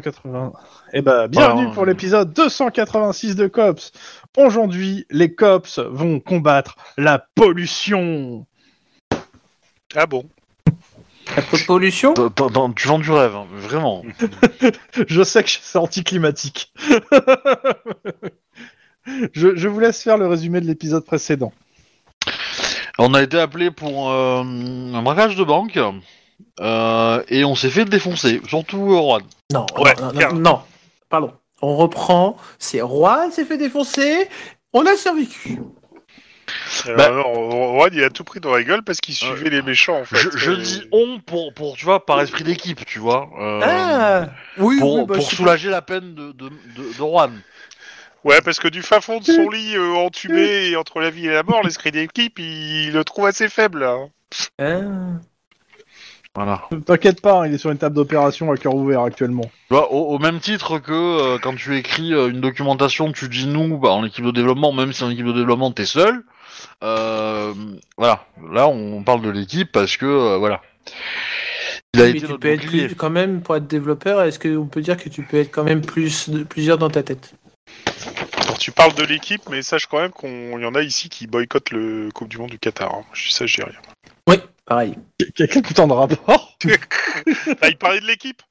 280. Eh ben, bienvenue Alors, pour l'épisode 286 de Cops. Aujourd'hui, les Cops vont combattre la pollution. Ah bon? La po- pollution? Tu vends du rêve, hein, vraiment. Je sais que c'est anticlimatique. je, je vous laisse faire le résumé de l'épisode précédent. On a été appelé pour euh, un braquage de banque euh, et on s'est fait défoncer, surtout euh, Juan. Non, Ouais, non, non, non, non. pardon. On reprend. C'est Juan s'est fait défoncer. On a survécu. Alors, Bah- Juan, il a tout pris dans la gueule parce qu'il suivait les méchants en fait. Je, je Euh, dis on pour, pour, tu vois, par esprit d'équipe, tu vois. euh, Ah Oui, pour oui, bah, pour soulager la peine de, de, de, de Juan. Ouais, parce que du fin fond de son lit euh, entubé et entre la vie et la mort, l'esprit d'équipe, il, le trouve assez faible. hein. Ah. Voilà. T'inquiète pas, hein, il est sur une table d'opération à cœur ouvert actuellement. Tu vois, au, au même titre que euh, quand tu écris euh, une documentation, tu dis nous bah, en équipe de développement, même si en équipe de développement t'es seul. Euh, voilà, là on parle de l'équipe parce que euh, voilà. Il a Mais été tu peux être plus, quand même, pour être développeur, est-ce qu'on peut dire que tu peux être quand même plus de, plusieurs dans ta tête? Alors, tu parles de l'équipe, mais sache quand même qu'il y en a ici qui boycottent le Coupe du Monde du Qatar. hein. Je dis ça, je dis rien. Oui, pareil. Quelqu'un putain de rapport Ah, il parlait de l'équipe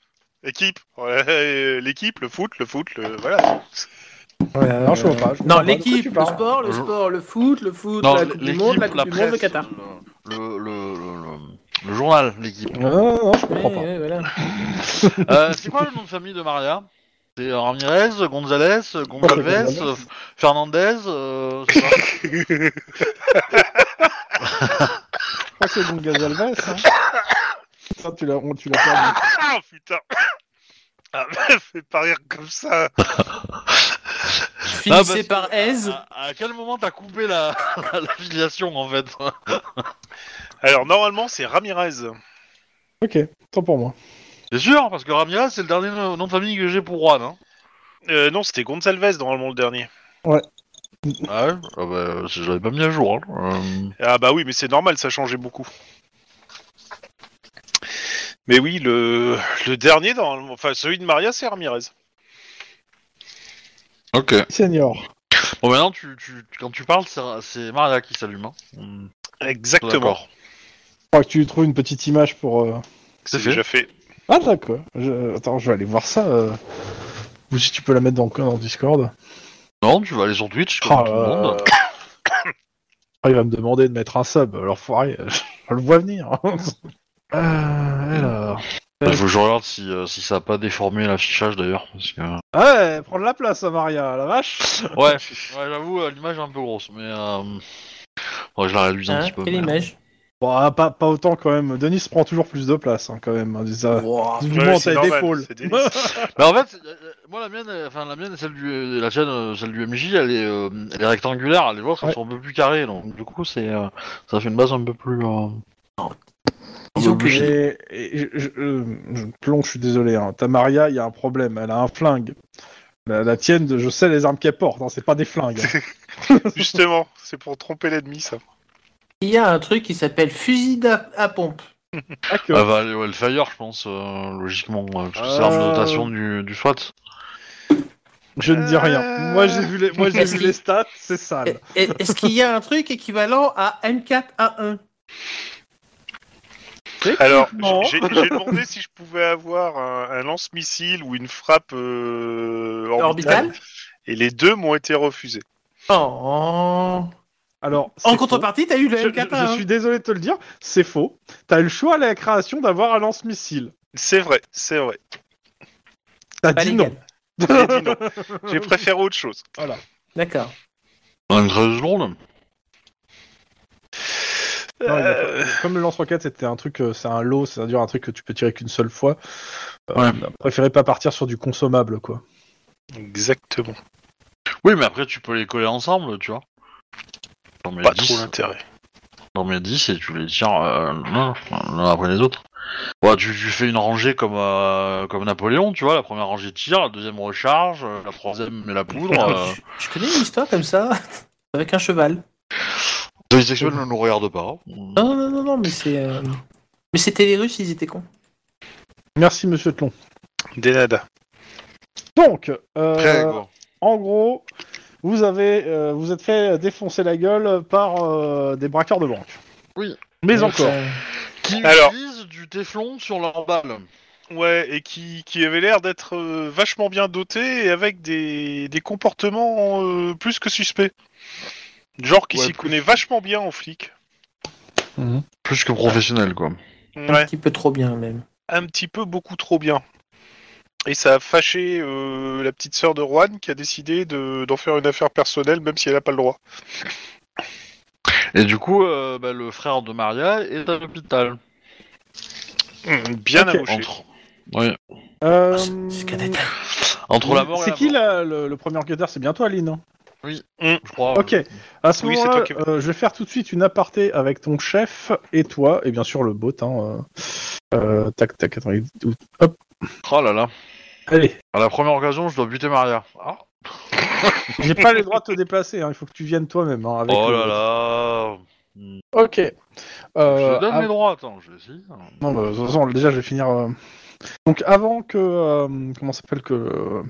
L'équipe Ouais, l'équipe, le foot, le foot, le... Voilà. Non, je vois pas. je Non, pas l'équipe, le sport, le sport, le foot, le foot, Non, la Coupe du Monde, la du Monde, le presse, Qatar. Le, le, le, le- le journal, l'équipe. Non, non, non, je comprends Ouais, pas. ouais, voilà. Euh, c'est quoi le nom de famille de Maria? C'est euh, Ramirez, Gonzalez, Gonzalez, euh, Fernandez, euh, crois que c'est donc Gazalves. Hein. Ça, tu l'as tu l'as perdu. Ah, putain ah, Fais pas rire comme ça Finissez parce que- par aise. À, à quel moment t'as coupé la, la filiation en fait Alors, normalement, c'est Ramirez. Ok, tant pour moi. C'est sûr, parce que Ramirez c'est le dernier nom de famille que j'ai pour Juan. Hein. Euh, non, c'était Gonzalez, normalement, le dernier. Ah ouais ah bah, je l'avais pas mis à jour. Hein. Euh, Ah bah oui, mais c'est normal, ça changeait beaucoup. Mais oui, le, le dernier, normalement, enfin celui de Maria, c'est Ramirez. Ok. Senior. Bon maintenant tu, tu, quand tu parles c'est c'est Maria qui s'allume. Hein. Hmm, Exactement. D'accord. Je crois que tu trouves une petite image pour. euh, C'est C'est fait. déjà fait. Ah d'accord. Je... Attends, je vais aller voir ça. euh. Ou si tu peux la mettre dans, dans Discord. Non, tu vas aller sur Twitch comme Ah, tout le monde. euh, ah, il va me demander de mettre un sub. Alors foiré, je le vois venir. Euh, alors. Il faut que je regarde si, euh, si ça a pas déformé l'affichage d'ailleurs. Parce que... Ouais, prendre la place, hein, Maria, la vache. Ouais, ouais j'avoue, euh, l'image est un peu grosse, mais euh... faudrait que je la réduise un Hein, petit peu. quelle mais- image? Bon, ah, pas, pas autant quand même. Denis prend toujours plus de place hein, quand même. hein, ça- Wow. Du Ouais, moment t'as. Mais en fait, euh, euh, moi la mienne, euh, enfin la mienne, celle du, la chaîne, celle du MJ, elle est, euh, elle est rectangulaire. Les vôtres, Ouais. sont un peu plus carrées, donc du coup, c'est, euh, ça fait une base un peu plus. Euh... Disons que je, je, euh, je- Plon, je suis désolé. Hein. Ta Maria, il y a un problème. Elle a un flingue. La, la tienne, je sais les armes qu'elle porte. Hein, c'est pas des flingues. hein. Justement, c'est pour tromper l'ennemi, ça. Il y a un truc qui s'appelle fusil à, à pompe. Elle va aller au Hellfire, je pense, euh, logiquement, euh, parce que c'est l'arme de notation du, du SWAT. Je ne dis rien. Euh. Moi, j'ai vu les, moi, j'ai vu les stats. C'est sale. Est-ce qu'il y a un truc équivalent à M4A1 Alors, j'ai j'ai demandé si je pouvais avoir un, un lance-missile ou une frappe euh, orbitale, Orbital et les deux m'ont été refusés. Oh. Alors, En contrepartie, t'as eu le Je, je- M4A1. je suis désolé de te le dire, c'est faux. T'as eu le choix à la création d'avoir un lance-missile. C'est vrai, c'est vrai. T'as dit légal. non. J'ai dit non. J'ai préféré autre chose. D'accord. Dans une 13 secondes. Non, il a Euh, Comme le lance-roquette, c'était un truc, euh, c'est un lot, c'est-à-dire un truc que tu peux tirer qu'une seule fois. Euh, Ouais. préféré pas partir sur du consommable, quoi. Exactement. Oui, mais après, tu peux les coller ensemble, tu vois. Pas 10, trop l'intérêt. dans mes 10 et tu les tires euh, l'un après les autres. Ouais, tu, tu fais une rangée comme, euh, comme Napoléon, tu vois. La première rangée tire, la deuxième recharge, euh, la troisième met la poudre. euh... Je, je connais une histoire comme ça, avec un cheval? Les sexuels ne nous regardent pas. Non, non, non, non, mais c'est. euh, Mais c'était les Russes, ils étaient cons. Merci, monsieur Tlon. Des nada. Donc, euh, en gros, vous avez, euh, vous êtes fait défoncer la gueule par euh, des braqueurs de banque. Oui. Mais Donc, encore. euh, Qui Alors- utilisent du téflon sur leur balle. Ouais, et qui, qui avait l'air d'être euh, vachement bien doté et avec des, des comportements euh, plus que suspects. Genre qui Ouais, s'y plus. connaît vachement bien en flic. Plus que professionnel, quoi. Un Ouais, petit peu trop bien même. un petit peu beaucoup trop bien. Et ça a fâché euh, la petite sœur de Juan qui a décidé de- d'en faire une affaire personnelle même si elle n'a pas le droit. Et du coup, euh, bah, le frère de Maria est à l'hôpital. Hum, bien Ok. amoché. Entre... Oui. Euh. Entre la mort et c'est la qui mort. là, le, le premier enquêteur? C'est bien toi, Aline hein Je crois. Ok. À ce Oui, moment-là, qui- euh, je vais faire tout de suite une aparté avec ton chef et toi, et bien sûr le bot. Hein, euh, euh, tac, tac, attends. Hop, Oh là là. Allez. À la première occasion, je dois buter Maria. Ah. J'ai pas le droit de te déplacer, hein, il faut que tu viennes toi-même. Hein, avec Oh le- là là. Ok. je Euh, te donne av- mes droits, attends, je vais essayer. Non, bah, de toute façon, déjà, je vais finir. euh, Donc, avant que. euh, comment ça s'appelle que,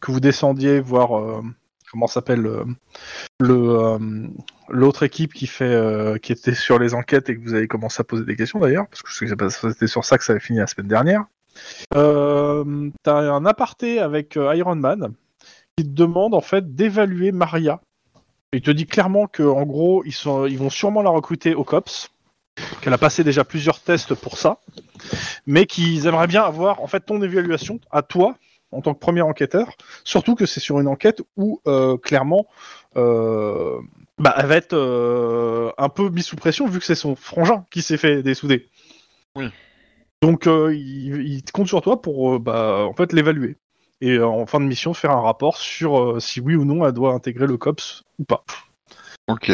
que vous descendiez voir. euh, comment ça s'appelle euh, le euh, l'autre équipe qui fait euh, qui était sur les enquêtes et que vous avez commencé à poser des questions d'ailleurs parce que je sais que c'est pas- c'était sur ça que ça avait fini la semaine dernière. Euh, T'as un aparté avec euh, Iron Man qui te demande en fait d'évaluer Maria. Il te dit clairement que en gros ils sont ils vont sûrement la recruter au cops qu'elle a passé déjà plusieurs tests pour ça, mais qu'ils aimeraient bien avoir en fait ton évaluation à toi en tant que premier enquêteur, surtout que c'est sur une enquête où euh, clairement euh, bah, elle va être un peu mise sous pression vu que c'est son frangin qui s'est fait dessouder. Oui. Donc euh, il, il compte sur toi pour euh, bah, en fait l'évaluer et euh, en fin de mission faire un rapport sur euh, si oui ou non elle doit intégrer le cops ou pas. Ok.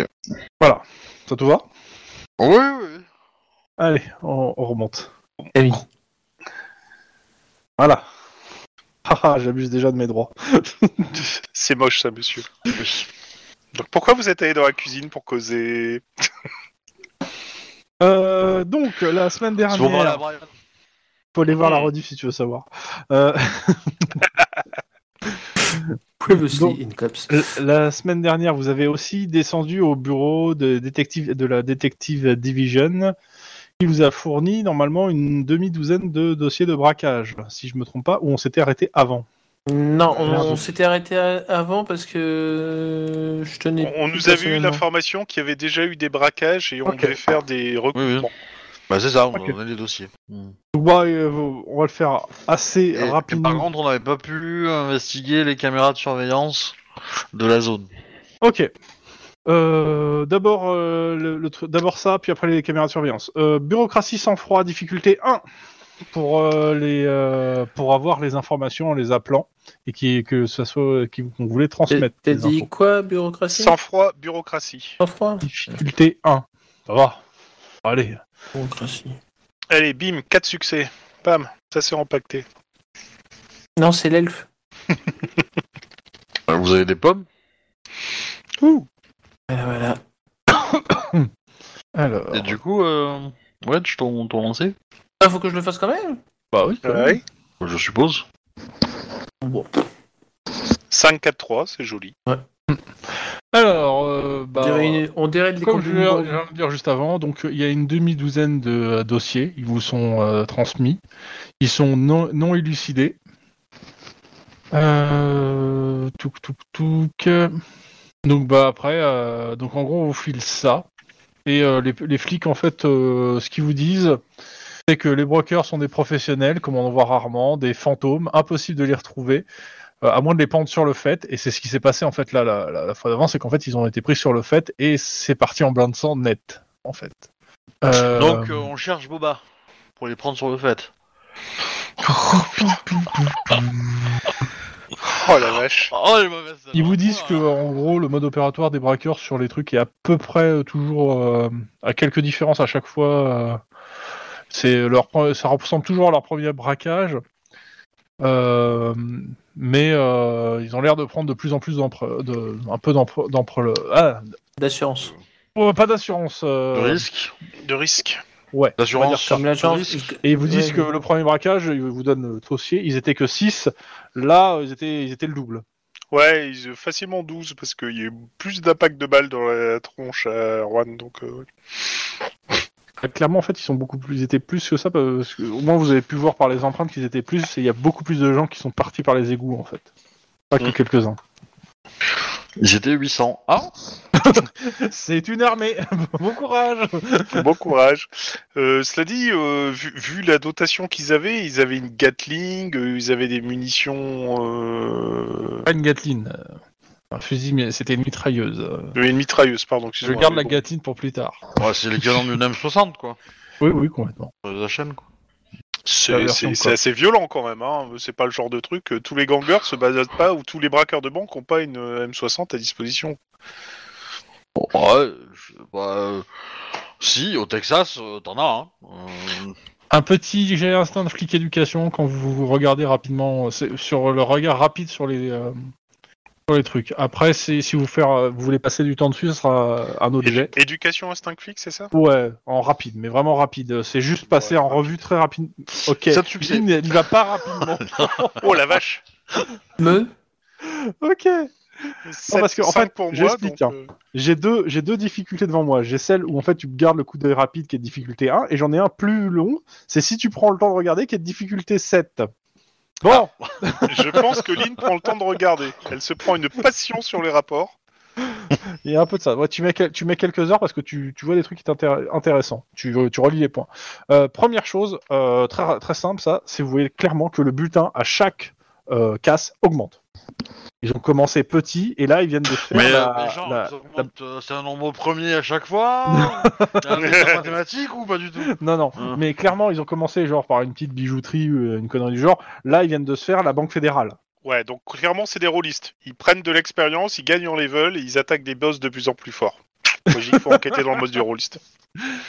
Ça te va? Oui, oui. Allez, on, on remonte. Eh oui. Voilà. Haha, j'abuse déjà de mes droits. C'est moche ça, monsieur. Donc pourquoi vous êtes allé dans la cuisine pour causer? Euh, donc, la semaine dernière, Brian. Faut aller voir la Hmm. rediff si tu veux savoir. Euh, Previously Donc- in cops. la semaine dernière, vous avez aussi descendu au bureau de, détective, de la Detective Division qui vous a fourni normalement une demi-douzaine de dossiers de braquage, si je me trompe pas, où on s'était arrêté avant? Non, on, s'était arrêté avant parce que je tenais. On nous avait eu l'information qu'il y avait déjà eu des braquages et on devait faire des Oui, recrutements. oui. Bah, c'est ça, on Ok. a donné les dossiers. Donc, bah, euh, on va le faire assez Et- et rapidement. par contre, on n'avait pas pu investiguer les caméras de surveillance de la zone. Ok. Euh, d'abord, euh, le, le tru- d'abord ça, puis après les caméras de surveillance. Euh, bureaucratie sans froid, difficulté 1 pour euh, les euh, pour avoir les informations en les appelant et qui que ça soit qui- qu'on voulait T'as transmettre. t'as les dit infos. quoi, bureaucratie? Sans froid, bureaucratie. Sans froid? Difficulté 1. Ça va. Allez. Allez, bim, 4 succès. Bam, ça s'est empaqueté. Non, c'est l'elfe. Vous avez des pommes? Ouh. Voilà, voilà. Alors. Et du coup, euh... ouais, tu t'en t'en lancé Ah, faut que je le fasse quand même? Bah oui. quand même. Ouais. Je suppose. Bon. 5, 4, 3, c'est joli. Alors, euh, bah, On dirait, une- on dirait des Comme je viens de le dire juste avant, donc il y a une demi-douzaine de euh, dossiers, ils vous sont euh, transmis, ils sont non, non élucidés. Euh, touk touk touk. Donc bah après, euh, donc en gros on vous file ça et euh, les, les flics en fait, euh, ce qu'ils vous disent, c'est que les brokers sont des professionnels, comme on en voit rarement, des fantômes, impossible de les retrouver. Euh, à moins de les pendre sur le fait, et c'est ce qui s'est passé en fait là la, la- la fois d'avant, c'est qu'en fait ils ont été pris sur le fait et c'est parti en blanc de sang net en fait. Euh, Donc, euh, on cherche Boba pour les prendre sur le fait. Oh la vache. Oh, les mauvaises Ils vous disent que en gros le mode opératoire des braqueurs sur les trucs est à peu près toujours euh, à quelques différences à chaque fois. euh, c'est leur pre- ça ressemble toujours à leur premier braquage, Euh, mais euh, ils ont l'air de prendre de plus en plus de un peu ah, D'assurance. oh, pas d'assurance. euh, De risque. De risque. Ouais. Comme risque. Et ils vous disent Ouais, que le premier braquage, ils vous donnent le dossier, ils étaient que 6. Là, ils étaient, ils étaient le double. Ouais, ils, facilement 12 parce qu'il y a eu plus d'impact de balles dans la tronche à Juan. Donc, Euh, Clairement, en fait, ils sont beaucoup plus, ils étaient plus que ça, parce que au moins vous avez pu voir par les empreintes qu'ils étaient plus, et il y a beaucoup plus de gens qui sont partis par les égouts, en fait. Pas que Mm. quelques-uns. Ils étaient 800. Ah C'est une armée Bon courage bon courage. Euh, cela dit, euh, vu, vu la dotation qu'ils avaient, ils avaient une Gatling, euh, ils avaient des munitions, euh, Pas une Gatling. Un fusil, mais c'était une mitrailleuse. euh. une mitrailleuse, pardon. Je garde la bon. Gatling pour plus tard. Ouais, c'est l'équivalent d'une M60, quoi. Oui, oui, complètement. Sur La chaîne, quoi. C'est assez violent quand même. Hein. C'est pas le genre de truc. Tous les gangers se basent pas ou tous les braqueurs de banque ont pas une euh, M60 à disposition. Bon, ouais, je- bah, euh, si, au Texas, euh, t'en as, hein. Euh, Un petit j'ai instinct de flic éducation quand vous regardez rapidement, sur le regard rapide sur les, euh, sur les trucs. Après, si vous, faire, euh, vous voulez passer du temps dessus, ce sera un autre jet. Édu- Éducation instinct fixe, c'est ça? Ouais, en rapide, mais vraiment rapide. C'est juste passer Ouais. en revue très rapide. Ok. Lynn, il va pas rapidement. Oh la vache Me? Ok. Sept- parce que, en fait, pour moi, j'explique, donc, hein. euh, J'ai deux, j'ai deux difficultés devant moi. J'ai celle où en fait tu gardes le coup d'œil rapide qui est difficulté 1, et j'en ai un plus long. C'est si tu prends le temps de regarder qui est difficulté 7. Bon, Je pense que Lynn prend le temps de regarder. Elle se prend une passion sur les rapports. il y a un peu de ça. Ouais, tu, mets, quel- tu mets quelques heures parce que tu, tu vois des trucs qui intéressants. Tu, tu relis les points. Euh, première chose, euh, très, très simple, ça, c'est vous voyez clairement que le bulletin à chaque euh, casse augmente. Ils ont commencé petit et là ils viennent de faire Mais, la- euh, mais genre, la- euh, c'est un nombre premier à chaque fois Un mathématique ou pas du tout? Non, non, Hein. mais clairement, ils ont commencé genre par une petite bijouterie, ou une connerie du genre. Là, ils viennent de se faire la Banque Fédérale. Ouais, donc clairement, c'est des rôlistes. Ils prennent de l'expérience, ils gagnent en level et ils attaquent des boss de plus en plus forts. Logique, faut enquêter dans le mode du rôliste.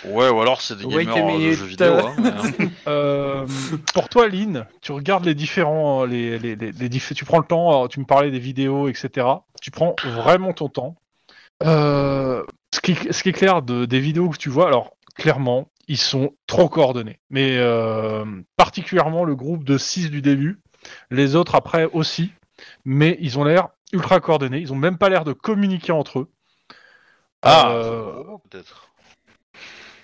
Ouais, ou alors c'est des Wait gamers a euh, de minute. jeux vidéo. Hein, mais, hein. Euh, pour toi, Lynn, tu regardes les différents, les, les, les, les diff- tu prends le temps. euh, Tu me parlais des vidéos, etc. Tu prends vraiment ton temps. Euh, ce, qui, ce qui est clair de, des vidéos que tu vois, alors clairement, ils sont trop coordonnés. Mais euh, particulièrement le groupe de 6 du début, les autres après aussi. Mais ils ont l'air ultra coordonnés. Ils ont même pas l'air de communiquer entre eux. Ah, Euh, peut-être.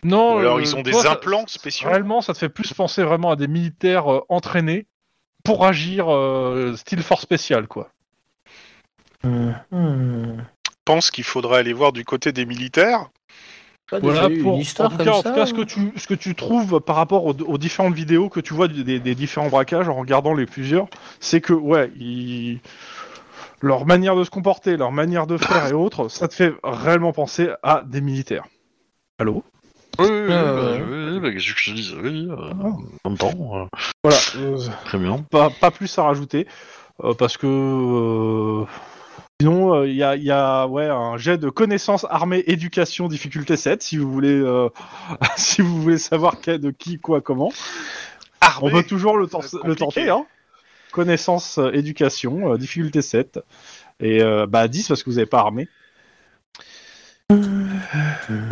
non, Ou alors euh, ils ont des ça- implants spéciaux. Réellement, ça te fait plus penser vraiment à des militaires euh, entraînés pour agir euh, style force spéciale, quoi. Je pense qu'il faudrait aller voir du côté des militaires? Pas Voilà pour une histoire en tout comme cas, en ça, tout cas, ce hein que tu ce que tu trouves par rapport aux, aux différentes vidéos que tu vois des, des différents braquages en regardant les plusieurs, c'est que ouais, ils- leur manière de se comporter, leur manière de faire et autres, ça te fait réellement penser à des militaires. Allô? Oui, oui, oui, Ah, bah, oui, oui, bah, qu'est-ce que je dis Oui, euh, Ah. en même temps, euh, Voilà. euh, très bien. pas, pas plus à rajouter euh, parce que euh, sinon euh, il y, a, il y a ouais un jet de connaissances armée éducation difficulté 7 si vous voulez euh, si vous voulez savoir de qui quoi comment on peut toujours le, le tenter hein connaissances euh, éducation euh, difficulté 7 et euh, bah 10 parce que vous n'avez pas armé.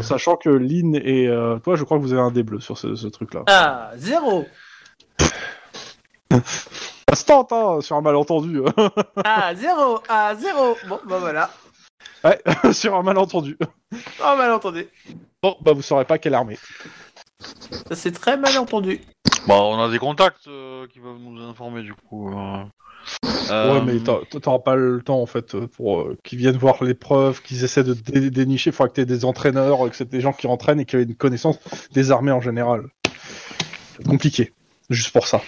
Sachant que Lynn et euh, toi je crois que vous avez un dé bleu sur ce, ce truc là Ah, zéro. Ça se tente hein, sur un malentendu. Ah, zéro. Ah, zéro. Bon, bah voilà. ouais sur un malentendu. Oh, mal entendu. bon bah vous saurez pas quelle armée. C'est très mal entendu. Bah, on a des contacts euh, qui peuvent nous informer du coup. euh. Ouais, Euh, mais t'as- t'auras pas le temps en fait pour qu'ils viennent voir les preuves, qu'ils essaient de dé- dénicher. Il faudra que t'aies des entraîneurs, que c'est des gens qui entraînent et qui aient une connaissance des armées en général. Compliqué, juste pour ça.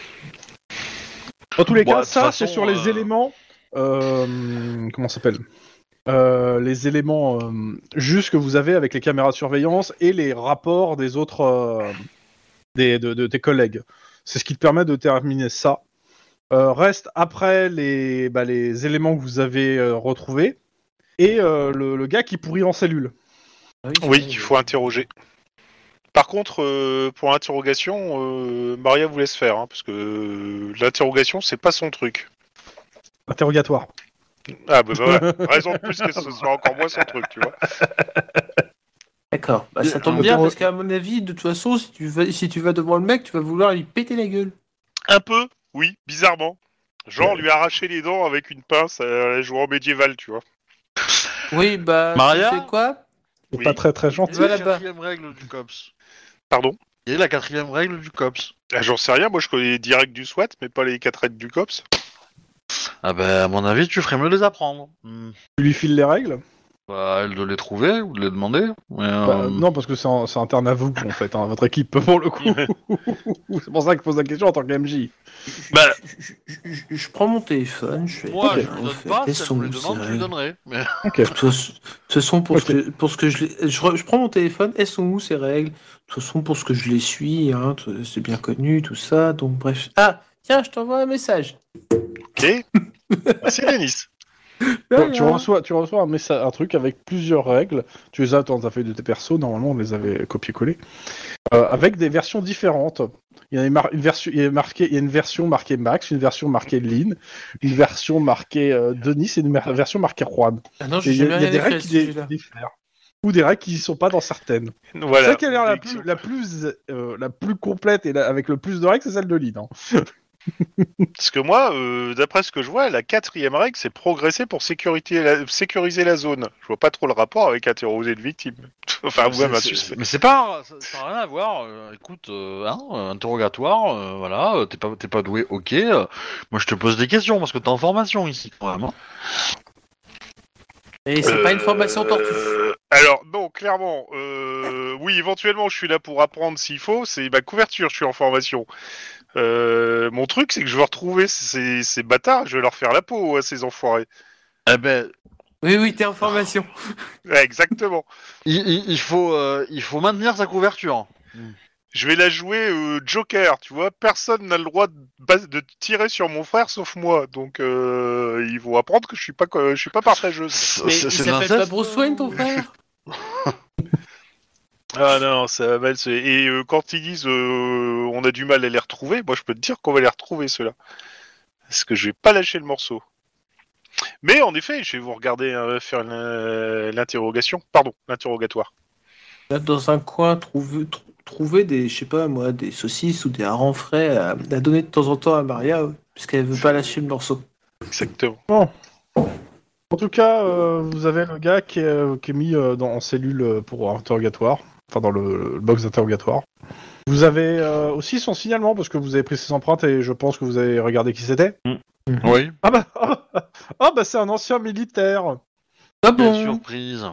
Dans tous les Bon, cas, ça c'est sur les éléments. comment ça s'appelle? Euh, Les éléments euh, juste que vous avez avec les caméras de surveillance et les rapports des autres, euh, des, de, de tes collègues. C'est ce qui te permet de terminer ça. Euh, reste après les, bah, les éléments que vous avez euh, retrouvés et euh, le, le gars qui pourrit en cellule. Ah Oui, vrai, qu'il faut interroger. Par contre, euh, pour l'interrogation, euh, Maria vous laisse faire, hein, parce que euh, l'interrogation, c'est pas son truc. Interrogatoire. Ah bah, bah ouais, raison de plus que ce soit encore moins son truc, tu vois. D'accord. Bah, ça tombe euh, bien parce qu'à mon avis, de toute façon, si tu vas, si tu vas devant le mec, tu vas vouloir lui péter la gueule. Un peu, oui, bizarrement. Genre lui arracher les dents avec une pince à la joueur médiéval, tu vois. Oui, bah. Maria Tu sais quoi? C'est Oui. pas très très gentil. Quelle est Va la là-bas. quatrième règle du COPS Pardon? Quelle est la quatrième règle du COPS Ah, J'en sais rien, moi je connais les directs du SWAT, mais pas les quatre règles du COPS. Ah ben, à mon avis, tu ferais mieux de les apprendre. Hmm. Tu lui files les règles? Bah, elle de les trouver ou de les demander. Mais, Bah, euh, Non, parce que c'est en- c'est interne à vous, en fait, hein, votre équipe, pour le coup. c'est pour ça que je pose la question en tant qu'MJ. Bah. je, je- je- je prends mon téléphone, je fais. Moi, je lui donne pas, si elle me les demande, je lui donnerai. Mais... Ok. De toute façon- pour, ce que, pour ce que je, les- je, je prends mon téléphone, elles sont où ces règles? De toute façon, pour ce que je les suis, hein, c'est bien connu, tout ça, donc bref. Ah, tiens, je t'envoie un message. Ok Merci Denis. Donc, tu reçois, tu reçois un, message, un truc avec plusieurs règles. Tu les as dans ta feuille de tes persos. Normalement, on les avait copié-collé. Euh, avec des versions différentes. Il y, a une version, il, y a marqué, il y a une version marquée Max, une version marquée Lynn, une version marquée euh, Denis et une version marquée Juan. Ah non, Et j'ai Il y a, jamais il y a rien des règles qui diffèrent. Ou des règles qui ne sont pas dans certaines. Voilà. Celle qui a l'air la Élection. plus, la, plus, euh, la plus complète et la- avec le plus de règles, c'est celle de Lynn. hein. Parce que moi, euh, d'après ce que je vois, la quatrième règle, c'est progresser pour sécurité la- sécuriser la zone. Je vois pas trop le rapport avec interroger une victime. enfin, ou même un suspect. Mais c'est pas, ça ça a rien à voir. euh, écoute, euh, hein, interrogatoire, euh, voilà, euh, t'es pas, t'es pas doué, ok. euh, moi, je te pose des questions parce que t'es en formation ici, quand même. hein. Et c'est pas une formation tortue. Alors, non, clairement, euh, oui, éventuellement, je suis là pour apprendre s'il faut. C'est ma couverture, je suis en formation. Euh, mon truc, c'est que je veux retrouver ces, ces bâtards, je vais leur faire la peau à ces enfoirés. Eh ben, Oui, oui, t'es en formation. Ouais, exactement. il, il- il faut, euh, il faut maintenir sa couverture. Je vais la jouer euh, Joker, tu vois. Personne n'a le droit de, tirer sur mon frère sauf moi. Donc, euh, ils vont apprendre que je suis pas, je suis pas partageuse. C'est Mais il s'appelle pas Bruce Wayne, ton frère? Ah non, ça va mal. se- Et euh, quand ils disent euh, on a du mal à les retrouver, moi je peux te dire qu'on va les retrouver ceux-là. Parce que je vais pas lâcher le morceau. Mais en effet, je vais vous regarder euh, faire l'in- l'interrogation. Pardon, l'interrogatoire. Là, dans un coin, trouver, tr- trouver des, je sais pas moi, des saucisses ou des harengs frais à, à donner de temps en temps à Maria, ouais, parce qu'elle veut pas lâcher le morceau. Exactement. En tout cas, euh, vous avez le gars qui est, qui est mis euh, dans, en cellule euh, pour interrogatoire, enfin dans le, le box d'interrogatoire. Vous avez euh, aussi son signalement parce que vous avez pris ses empreintes et je pense que vous avez regardé qui c'était. Oui. Ah bah, ah bah c'est un ancien militaire, Ah Quelle bon surprise.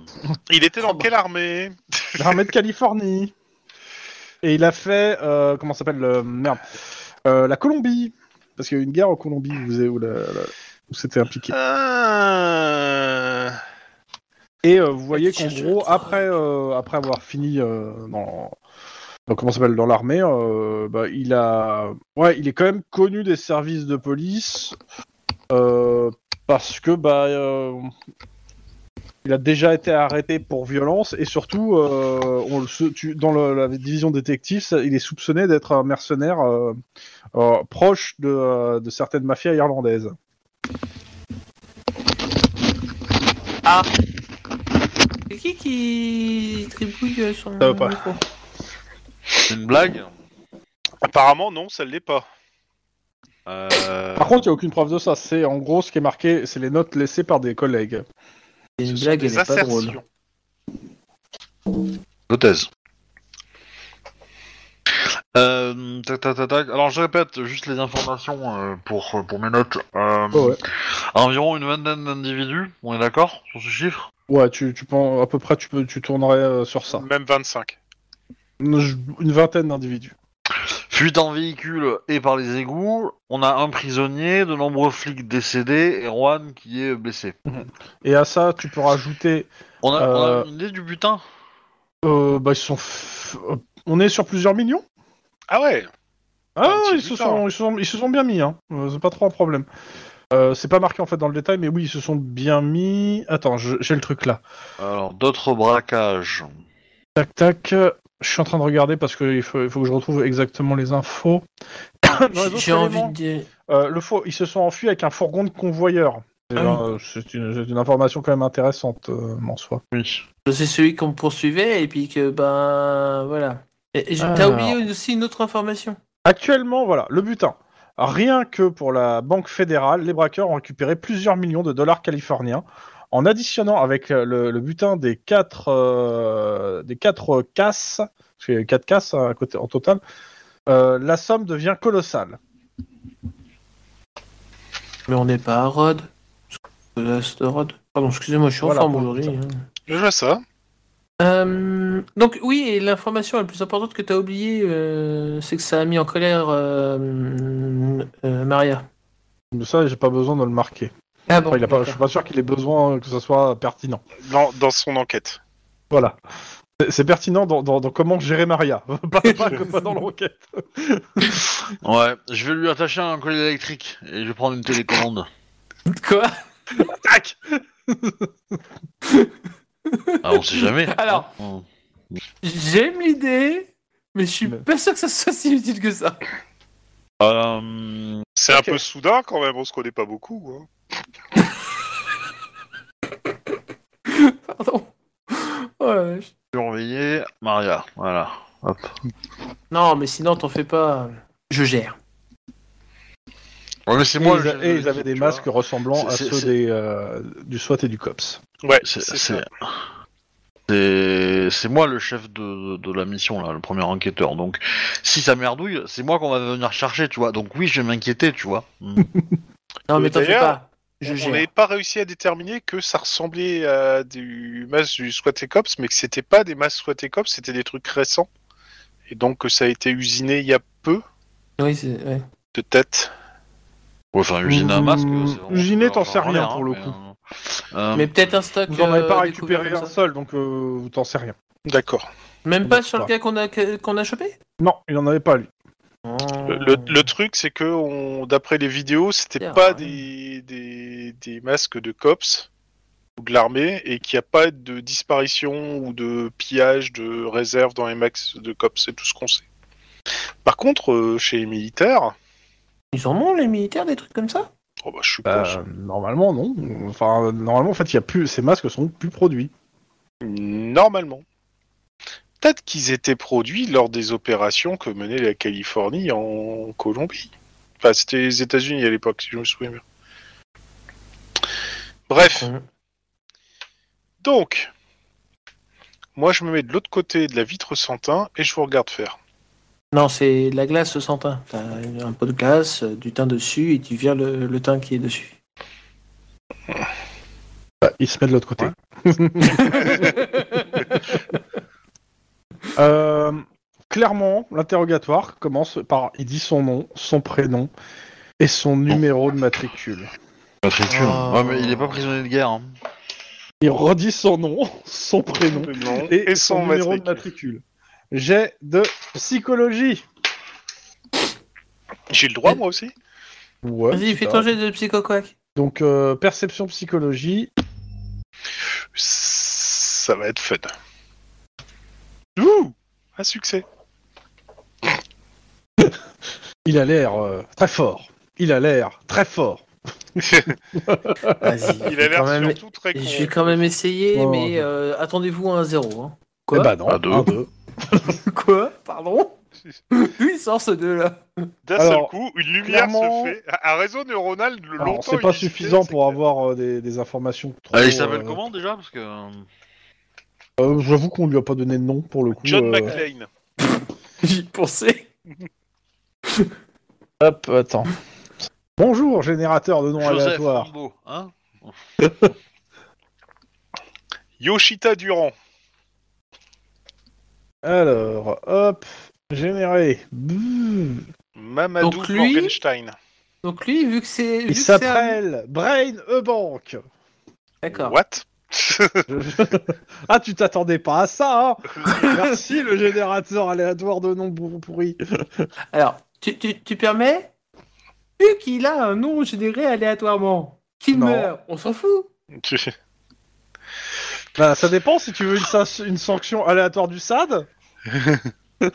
Il était dans Oh, quelle armée? L'armée de Californie. Et il a fait, euh, comment s'appelle, le- merde, Euh, la Colombie, parce qu'il y a eu une guerre en Colombie où, vous avez- où où c'était impliqué. Euh, Et euh, vous voyez qu'en cherche gros, après, euh, après avoir fini euh, dans, dans- comment s'appelle dans l'armée, euh, bah, il a, ouais, il est quand même connu des services de police euh, parce que bah, euh, il a déjà été arrêté pour violence et surtout, euh, on le se- tu- dans le- la division détective, ça- il est soupçonné d'être un mercenaire euh, euh, proche de, de certaines mafias irlandaises. C'est qui qui tribouille son Ça va pas. micro C'est une blague Apparemment, non, ça ne l'est pas. Euh, Par contre, il n'y a aucune preuve de ça. C'est en gros ce qui est marqué, c'est les notes laissées par des collègues. C'est une Ce sont blague, des elle est pas drôle. assertions. Hypothèse. Euh, tac, tac, tac, tac. Alors je répète juste les informations euh, pour, pour mes notes. Euh, Oh, ouais. Environ une vingtaine d'individus, on est d'accord sur ce chiffre? Ouais, tu, tu penses à peu près, tu peux, tu tournerais euh, sur ça. Même 25. Une une vingtaine d'individus. Fuite en véhicule et par les égouts. On a un prisonnier, de nombreux flics décédés et Juan qui est blessé. Et à ça, tu peux rajouter. On a, on a Euh. une idée du butin? euh, bah, ils sont. f- euh, On est sur plusieurs millions? Ah ouais Ah, Un petit ils se butin. sont, ils se sont, ils se sont bien mis. Hein. Euh, c'est pas trop un problème. Euh, c'est pas marqué en fait dans le détail, mais oui, ils se sont bien mis. Attends, je- j'ai le truc là. Alors d'autres braquages. Tac tac. Je suis en train de regarder parce qu'il faut, il faut que je retrouve exactement les infos. Dans les autres J'ai envie éléments, de dire. euh, le faux, ils se sont enfuis avec un fourgon de convoyeur. C'est Ah oui. euh, c'est une, c'est une information quand même intéressante euh, en soi. Oui. C'est celui qu'on poursuivait et puis que ben voilà. Et, et je- T'as Alors. oublié aussi une autre information? Actuellement, voilà, le butin. Rien que pour la Banque fédérale, les braqueurs ont récupéré plusieurs millions de dollars californiens. En additionnant avec le, le butin des quatre, euh, des quatre casses, parce qu'il y a quatre casses hein, à côté, en total, euh, la somme devient colossale. Mais on n'est pas à Rod. Pardon, excusez-moi, je suis en forme aujourd'hui. hein. Je vois ça. Euh, donc oui, et l'information la plus importante que tu as oubliée, euh, c'est que ça a mis en colère euh, euh, Maria. Ça, j'ai pas besoin de le marquer. Ah bon, Enfin, il a pas, je suis pas sûr qu'il ait besoin que ça soit pertinent. Dans, dans son enquête. Voilà. C'est- C'est pertinent dans, dans- dans comment gérer Maria, pas, pas, pas dans l'enquête. Ouais, je vais lui attacher un collier électrique et je vais prendre une télécommande. Quoi? Tac Ah, on sait jamais. Alors. Hein. J'aime l'idée, mais je suis Mais- pas sûr que ça soit si utile que ça. Euh, C'est un peu soudain quand même, on se connaît pas beaucoup. hein. Pardon. Oh la vache. surveiller Maria. Voilà. Hop. Non, mais sinon, t'en fais pas. Je gère. Ouais, mais c'est Et, moi. ils, de et ils avaient des masques vois. ressemblant à ceux des, euh, du SWAT et du COPS. Ouais, C'est c'est c'est- ça. c'est- c'est moi le chef de, de, de la mission là, le premier enquêteur. Donc si ça merdouille, c'est moi qu'on va venir chercher, tu vois. Donc oui, je vais m'inquiéter, tu vois. Mm. Non, mais t'en fais D'ailleurs, pas. Je on n'avait pas réussi à déterminer que ça ressemblait à du masque du SWAT et Cops, mais que c'était pas des masques SWAT et Cops, c'était des trucs récents. Et donc que ça a été usiné il y a peu, Oui, c'est. ouais. peut-être. Ouais, Enfin, usiner un masque. Mmh, vraiment- usiner, t'en sais ai rien, pour le mais, coup. euh, euh, Mais peut-être un stock. Vous en avez euh, pas récupéré un seul, donc euh, vous t'en sais rien. D'accord. Même pas sur le pas. gars qu'on a, qu'on a chopé? Non, il en avait pas lui. Oh. Le, le- le truc, c'est que on- d'après les vidéos, c'était pas ouais. des, des, des masques de cops ou de l'armée et qu'il n'y a pas de disparition ou de pillage de réserve dans les masques de cops, c'est tout ce qu'on sait. Par contre, euh, chez les militaires, Ils en ont, les militaires, des trucs comme ça? Oh bah, je suis Bah, normalement, non. Enfin, normalement, en fait, il y a plus, ces masques sont plus produits. Normalement. Peut-être qu'ils étaient produits lors des opérations que menait la Californie en Colombie. Enfin, c'était les États-Unis à l'époque, si je me souviens bien. Bref, donc, moi je me mets de l'autre côté de la vitre sans teint et je vous regarde faire. Non, c'est la glace sans teint. T'as un pot de glace, euh, du teint dessus, et tu vires le, le teint qui est dessus. Bah, il se met de l'autre côté. Euh, clairement, l'interrogatoire commence par il dit son nom, son prénom et son numéro de matricule. matricule. Oh. Ouais, mais il est pas prisonnier de guerre. hein. Il redit son nom, son prénom et, son, numéro matricule. de matricule. J'ai de psychologie. J'ai le droit moi aussi Ouais, Vas-y, fais ton jet de psychoquac. Donc euh, perception psychologie. Ça va être fun. Ouh Un succès. Il a l'air euh, très fort. Il a l'air très fort. Vas-y. Il a l'air même- surtout très con. Je vais quand même essayer, Oh. mais euh, attendez-vous à un zéro. Hein. Quoi? Eh bah non, À deux. un, deux. Quoi Pardon D'où il sort ce deux-là D'un seul Alors, coup, une lumière clairement- se fait. Un réseau neuronal le Alors, longtemps. c'est pas suffisant c'est pour clair. avoir euh, des, des informations trop. Ah, il s'appelle euh, comment déjà Parce que. euh, euh, J'avoue qu'on lui a pas donné de nom pour le coup. John euh, McClane. J'y pensais. Hop, attends. Bonjour, générateur de noms Joseph aléatoires. Rambo, hein Yoshita Durand. Alors, hop, généré. Bouh. Mamadou Donc lui- Morgenstein. Donc lui, vu que c'est. vu Il que c'est un- s'appelle Brain Ebank. D'accord. What? Ah, tu t'attendais pas à ça, hein Merci, le générateur aléatoire de noms pour- pourris. Alors, tu, tu, tu permets? Vu qu'il a un nom généré aléatoirement, qu'il Non. meurt, on s'en fout. Bah, ça dépend si tu veux une, sa- une sanction aléatoire du SAD.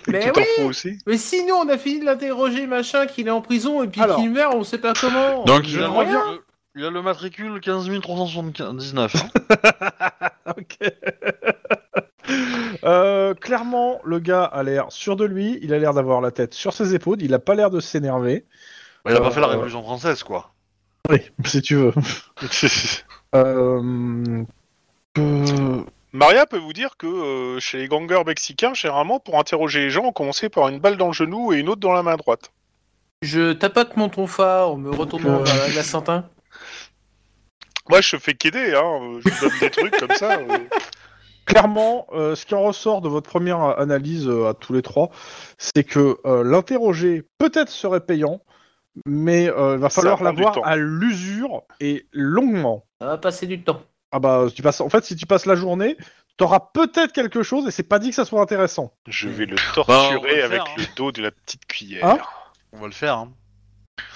Mais tu oui aussi Mais sinon, on a fini de l'interroger, machin, qu'il est en prison, et puis Alors. qu'il meurt, on sait pas comment. Donc On il verra reviens. rien. il a le matricule 15 379. hein. ok. Euh, clairement, le gars a l'air sûr de lui, il a l'air d'avoir la tête sur ses épaules, il a pas l'air de s'énerver. Bah, il a pas Euh, fait la Révolution française, quoi. Oui, si tu veux. Euh, euh, Maria peut vous dire que euh, chez les gangers mexicains, généralement, pour interroger les gens, on commençait par une balle dans le genou et une autre dans la main droite. Je tapote mon tonfa en me retournant vers la glace Saintin. Moi, je fais qu'aider, hein. Je donne des trucs comme ça. euh. clairement, euh, ce qui en ressort de votre première analyse euh, à tous les trois, c'est que euh, l'interroger peut-être serait payant, mais euh, il va Ça falloir l'avoir à l'usure et longuement. Ça va passer du temps. Ah bah, tu passes, en fait, si tu passes la journée, t'auras peut-être quelque chose et c'est pas dit que ça soit intéressant. Je vais le Bah, on torturer le avec faire, hein. le dos de la petite cuillère. Hein On va le faire. Hein.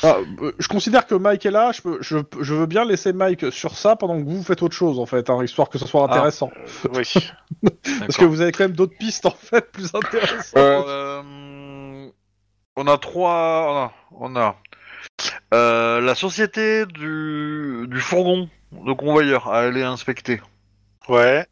Ah, euh, je considère que Mike est là, je, peux, je, je veux bien laisser Mike sur ça pendant que vous faites autre chose, en fait, hein, histoire que ce soit Ah. intéressant. Euh, oui. Parce que vous avez quand même d'autres pistes, en fait, plus intéressantes. Euh, on a trois. On a. on a, euh, la société du, du fourgon de convoyeur à aller inspecter. Ouais.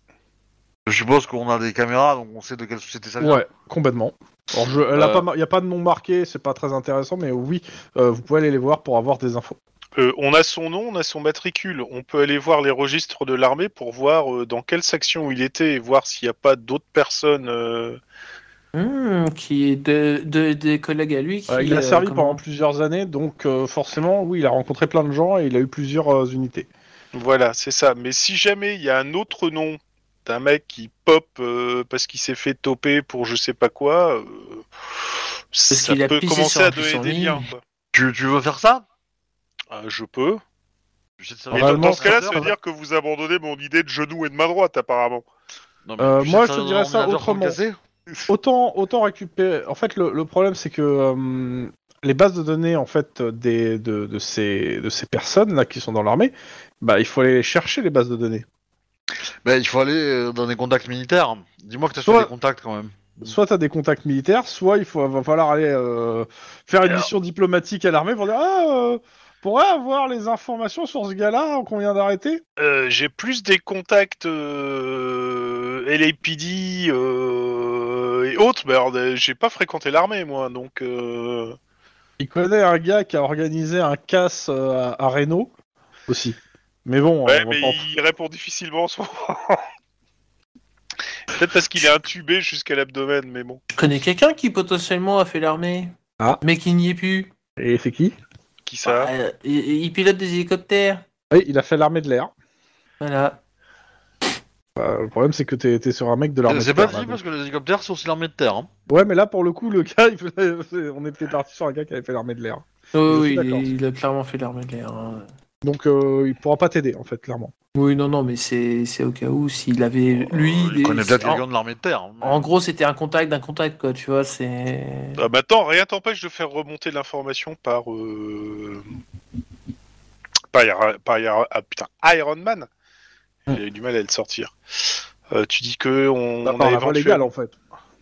Je suppose qu'on a des caméras, donc on sait de quelle société ça vient. Ouais, complètement. Alors, je, elle a Euh. pas, mar- y a pas de nom marqué, c'est pas très intéressant, mais oui, euh, vous pouvez aller les voir pour avoir des infos. Euh, on a son nom, on a son matricule. On peut aller voir les registres de l'armée pour voir euh, dans quelle section il était et voir s'il n'y a pas d'autres personnes. euh, Hmm, qui est de, de- des collègues à lui. Qui, Euh, il a euh, servi comment- pendant plusieurs années, donc euh, forcément, oui, il a rencontré plein de gens et il a eu plusieurs euh, unités. Voilà, c'est ça. Mais si jamais il y a un autre nom d'un mec qui pop euh, parce qu'il s'est fait toper pour je sais pas quoi, euh, ça peut commencer à donner des liens. quoi. Tu, tu veux faire ça? Euh, je peux. Je sais de Et dans, ce cas-là, ça veut dire que vous abandonnez mon idée de genou et de main droite, apparemment. Non, mais Euh, moi, je te dirais ça autrement. Autant, autant récupérer. En fait, le, le problème, c'est que euh, les bases de données, en fait, des, de, de ces, de ces personnes là qui sont dans l'armée, bah, il faut aller les chercher les bases de données. Bah, il faut aller euh, dans des contacts militaires. Dis-moi que t'as Soit- fait des contacts quand même. Soit tu as des contacts militaires, soit il faut, va falloir aller euh, faire une mission diplomatique à l'armée pour dire Ah, euh, pourrait avoir les informations sur ce gars-là qu'on vient d'arrêter? Euh, J'ai plus des contacts euh, LAPD euh, et autres, mais alors, j'ai pas fréquenté l'armée, moi, donc... Il connaît un gars qui a organisé un casse euh, à, à Reno aussi. Mais bon, Ouais, mais il répond difficilement en ce moment. Peut-être parce qu'il est intubé jusqu'à l'abdomen, mais bon. Je connais quelqu'un qui potentiellement a fait l'armée. Ah. Mais qui n'y est plus. Et c'est qui? Qui ça? Euh, il, il pilote des hélicoptères. Oui, il a fait l'armée de l'air. Voilà. Bah, le problème, c'est que t'es t'es sur un mec de l'armée de C'est pas terre, dit là, parce que les hélicoptères c'est aussi l'armée de terre. hein. Ouais, mais là, pour le coup, le gars, il fait- on était parti sur un gars qui avait fait l'armée de l'air. Oh, Je oui, il, d'accord. il a clairement fait l'armée de l'air. hein. Donc, euh, il pourra pas t'aider, en fait, clairement. Oui, non, non, mais c'est c'est au cas où s'il avait lui. Euh, il des- connaît peut-être en, quelqu'un de l'armée de terre. hein. en gros, c'était un contact d'un contact, quoi. Tu vois, c'est. Ah, Maintenant, rien t'empêche de faire remonter l'information par... Euh... Par, Ira- par Ira- ah, putain, Iron Man Hmm. J'ai eu du mal à le sortir. Euh, tu dis que on, Bah, on par a éventuellement- légale, en fait.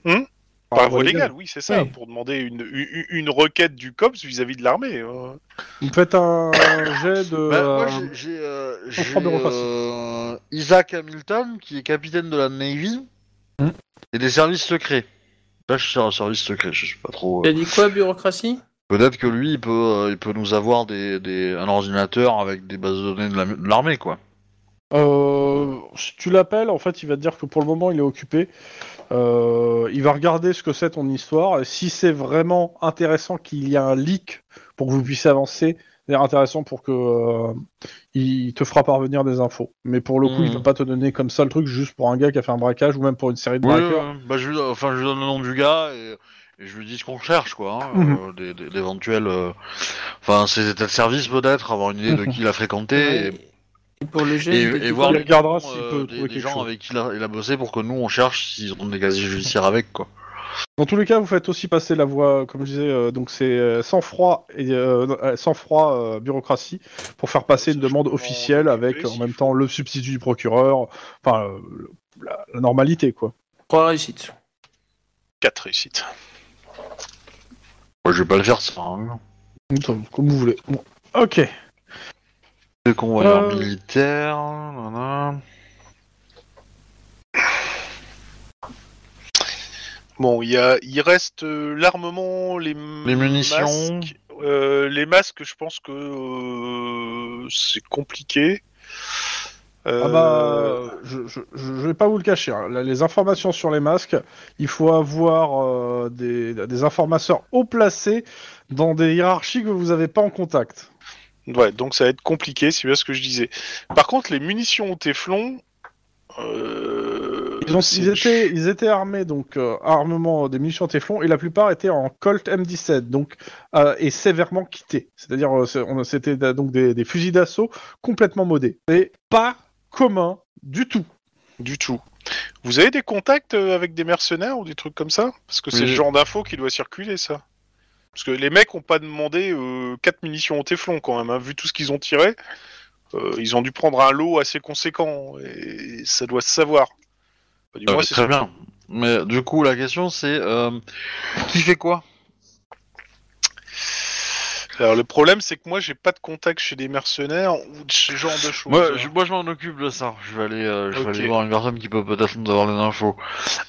Hmm Par voie légale, oui, c'est ça, Oui. pour demander une, une, une requête du COPS vis-à-vis de l'armée. euh. Vous faites un jet de... Bah, moi, euh, j'ai- euh, euh, Isaac Hamilton, qui est capitaine de la Navy, Hmm. et des services secrets. Là, je suis un service secret, je sais pas trop. euh. T'as dit quoi, bureaucratie? Peut-être que lui, il peut, euh, il peut nous avoir des, des, un ordinateur avec des bases de données de la- de l'armée, quoi. Euh, si tu l'appelles, en fait, il va te dire que pour le moment, il est occupé. Euh, il va regarder ce que c'est ton histoire. Et si c'est vraiment intéressant qu'il y ait un leak pour que vous puissiez avancer, c'est intéressant pour que euh, il te fera parvenir des infos. Mais pour le coup, Mhm. il peut pas te donner comme ça le truc juste pour un gars qui a fait un braquage ou même pour une série de Oui, braqueurs. ouais, bah, je, lui, enfin, je lui donne le nom du gars et, et je lui dis ce qu'on cherche, quoi. hein, Mhm. euh, d'éventuels. euh, Enfin, ses états de service, peut-être, avoir une idée de qui il a fréquenté. et- Et pour le jet, Et, et voir regardera s'il euh, peut des, trouver des quelque gens chose. avec qui il a, il a bossé pour que nous on cherche s'ils ont des casiers judiciaires avec quoi. Dans tous les cas, vous faites aussi passer la voie, comme je disais, euh, donc c'est euh, sans froid et euh, sans froid euh, bureaucratie pour faire passer une demande officielle avec en même temps le substitut du procureur, enfin euh, la, la normalité quoi. Trois réussites. 4 réussites. Moi je vais pas le faire ça. hein. Comme comme vous voulez. Bon. Ok. Les convoyeurs Euh. militaires. nanana. Bon, il y a, il reste euh, l'armement, les, Les munitions. masques. Euh, les masques, je pense que euh, c'est compliqué. Euh, Ah bah, je, je, je vais pas vous le cacher. hein. Les informations sur les masques, il faut avoir euh, des, des informateurs haut placés dans des hiérarchies que vous n'avez pas en contact. Ouais, donc ça va être compliqué, c'est bien ce que je disais. Par contre, les munitions au téflon. euh, Ils, ont- ils étaient, ils étaient armés, donc euh, armement des munitions Téflon, et la plupart étaient en Colt M17, donc euh, et sévèrement quittés. C'est-à-dire, euh, c'était donc des, des fusils d'assaut complètement modés. Et pas commun du tout. Du tout. Vous avez des contacts avec des mercenaires ou des trucs comme ça? Parce que c'est Oui. le genre d'info qui doit circuler, ça. Parce que les mecs ont pas demandé euh, 4 munitions au téflon quand même, hein. vu tout ce qu'ils ont tiré. euh, ils ont dû prendre un lot assez conséquent, et ça doit se savoir. Enfin, du Euh, moins, c'est très bien. Mais du coup, la question c'est euh, qui fait quoi? Alors le problème, c'est que moi, j'ai pas de contact chez des mercenaires ou de ce genre de choses. Moi, hein. je, moi, je m'en occupe de ça. Je vais aller, euh, je vais aller voir une personne qui peut peut-être nous avoir les infos.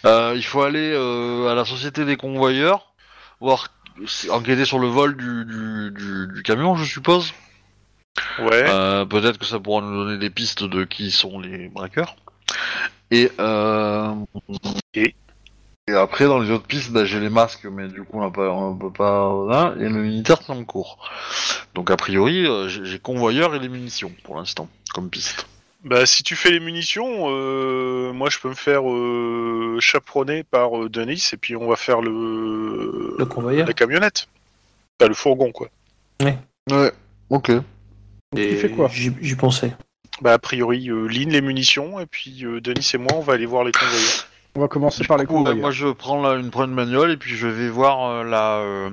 Euh, il faut aller euh, à la société des convoyeurs, voir, enquêter sur le vol du, du, du, du camion, je suppose. Ouais. Euh, peut-être que ça pourra nous donner des pistes de qui sont les braqueurs. Et, euh... Et et après, dans les autres pistes, bah, j'ai les masques, mais du coup, on on peut pas. Là, et le militaire, c'est en cours. Donc, a priori, euh, j'ai j'ai convoyeur et les munitions pour l'instant, comme piste. Bah, si tu fais les munitions, euh, moi, je peux me faire euh, chaperonner par euh, Denis, et puis on va faire le, Le convoyeur. la camionnette. Pas le fourgon, quoi. Ouais, ok. Et fait quoi J'y pensais. Bah, a priori, euh, Lynn les munitions, et puis euh, Denis et moi, on va aller voir les convoyeurs. On va commencer par les coup, ouais, convoyeurs. moi, je prends une prenne manuelle et puis je vais voir euh, la, euh,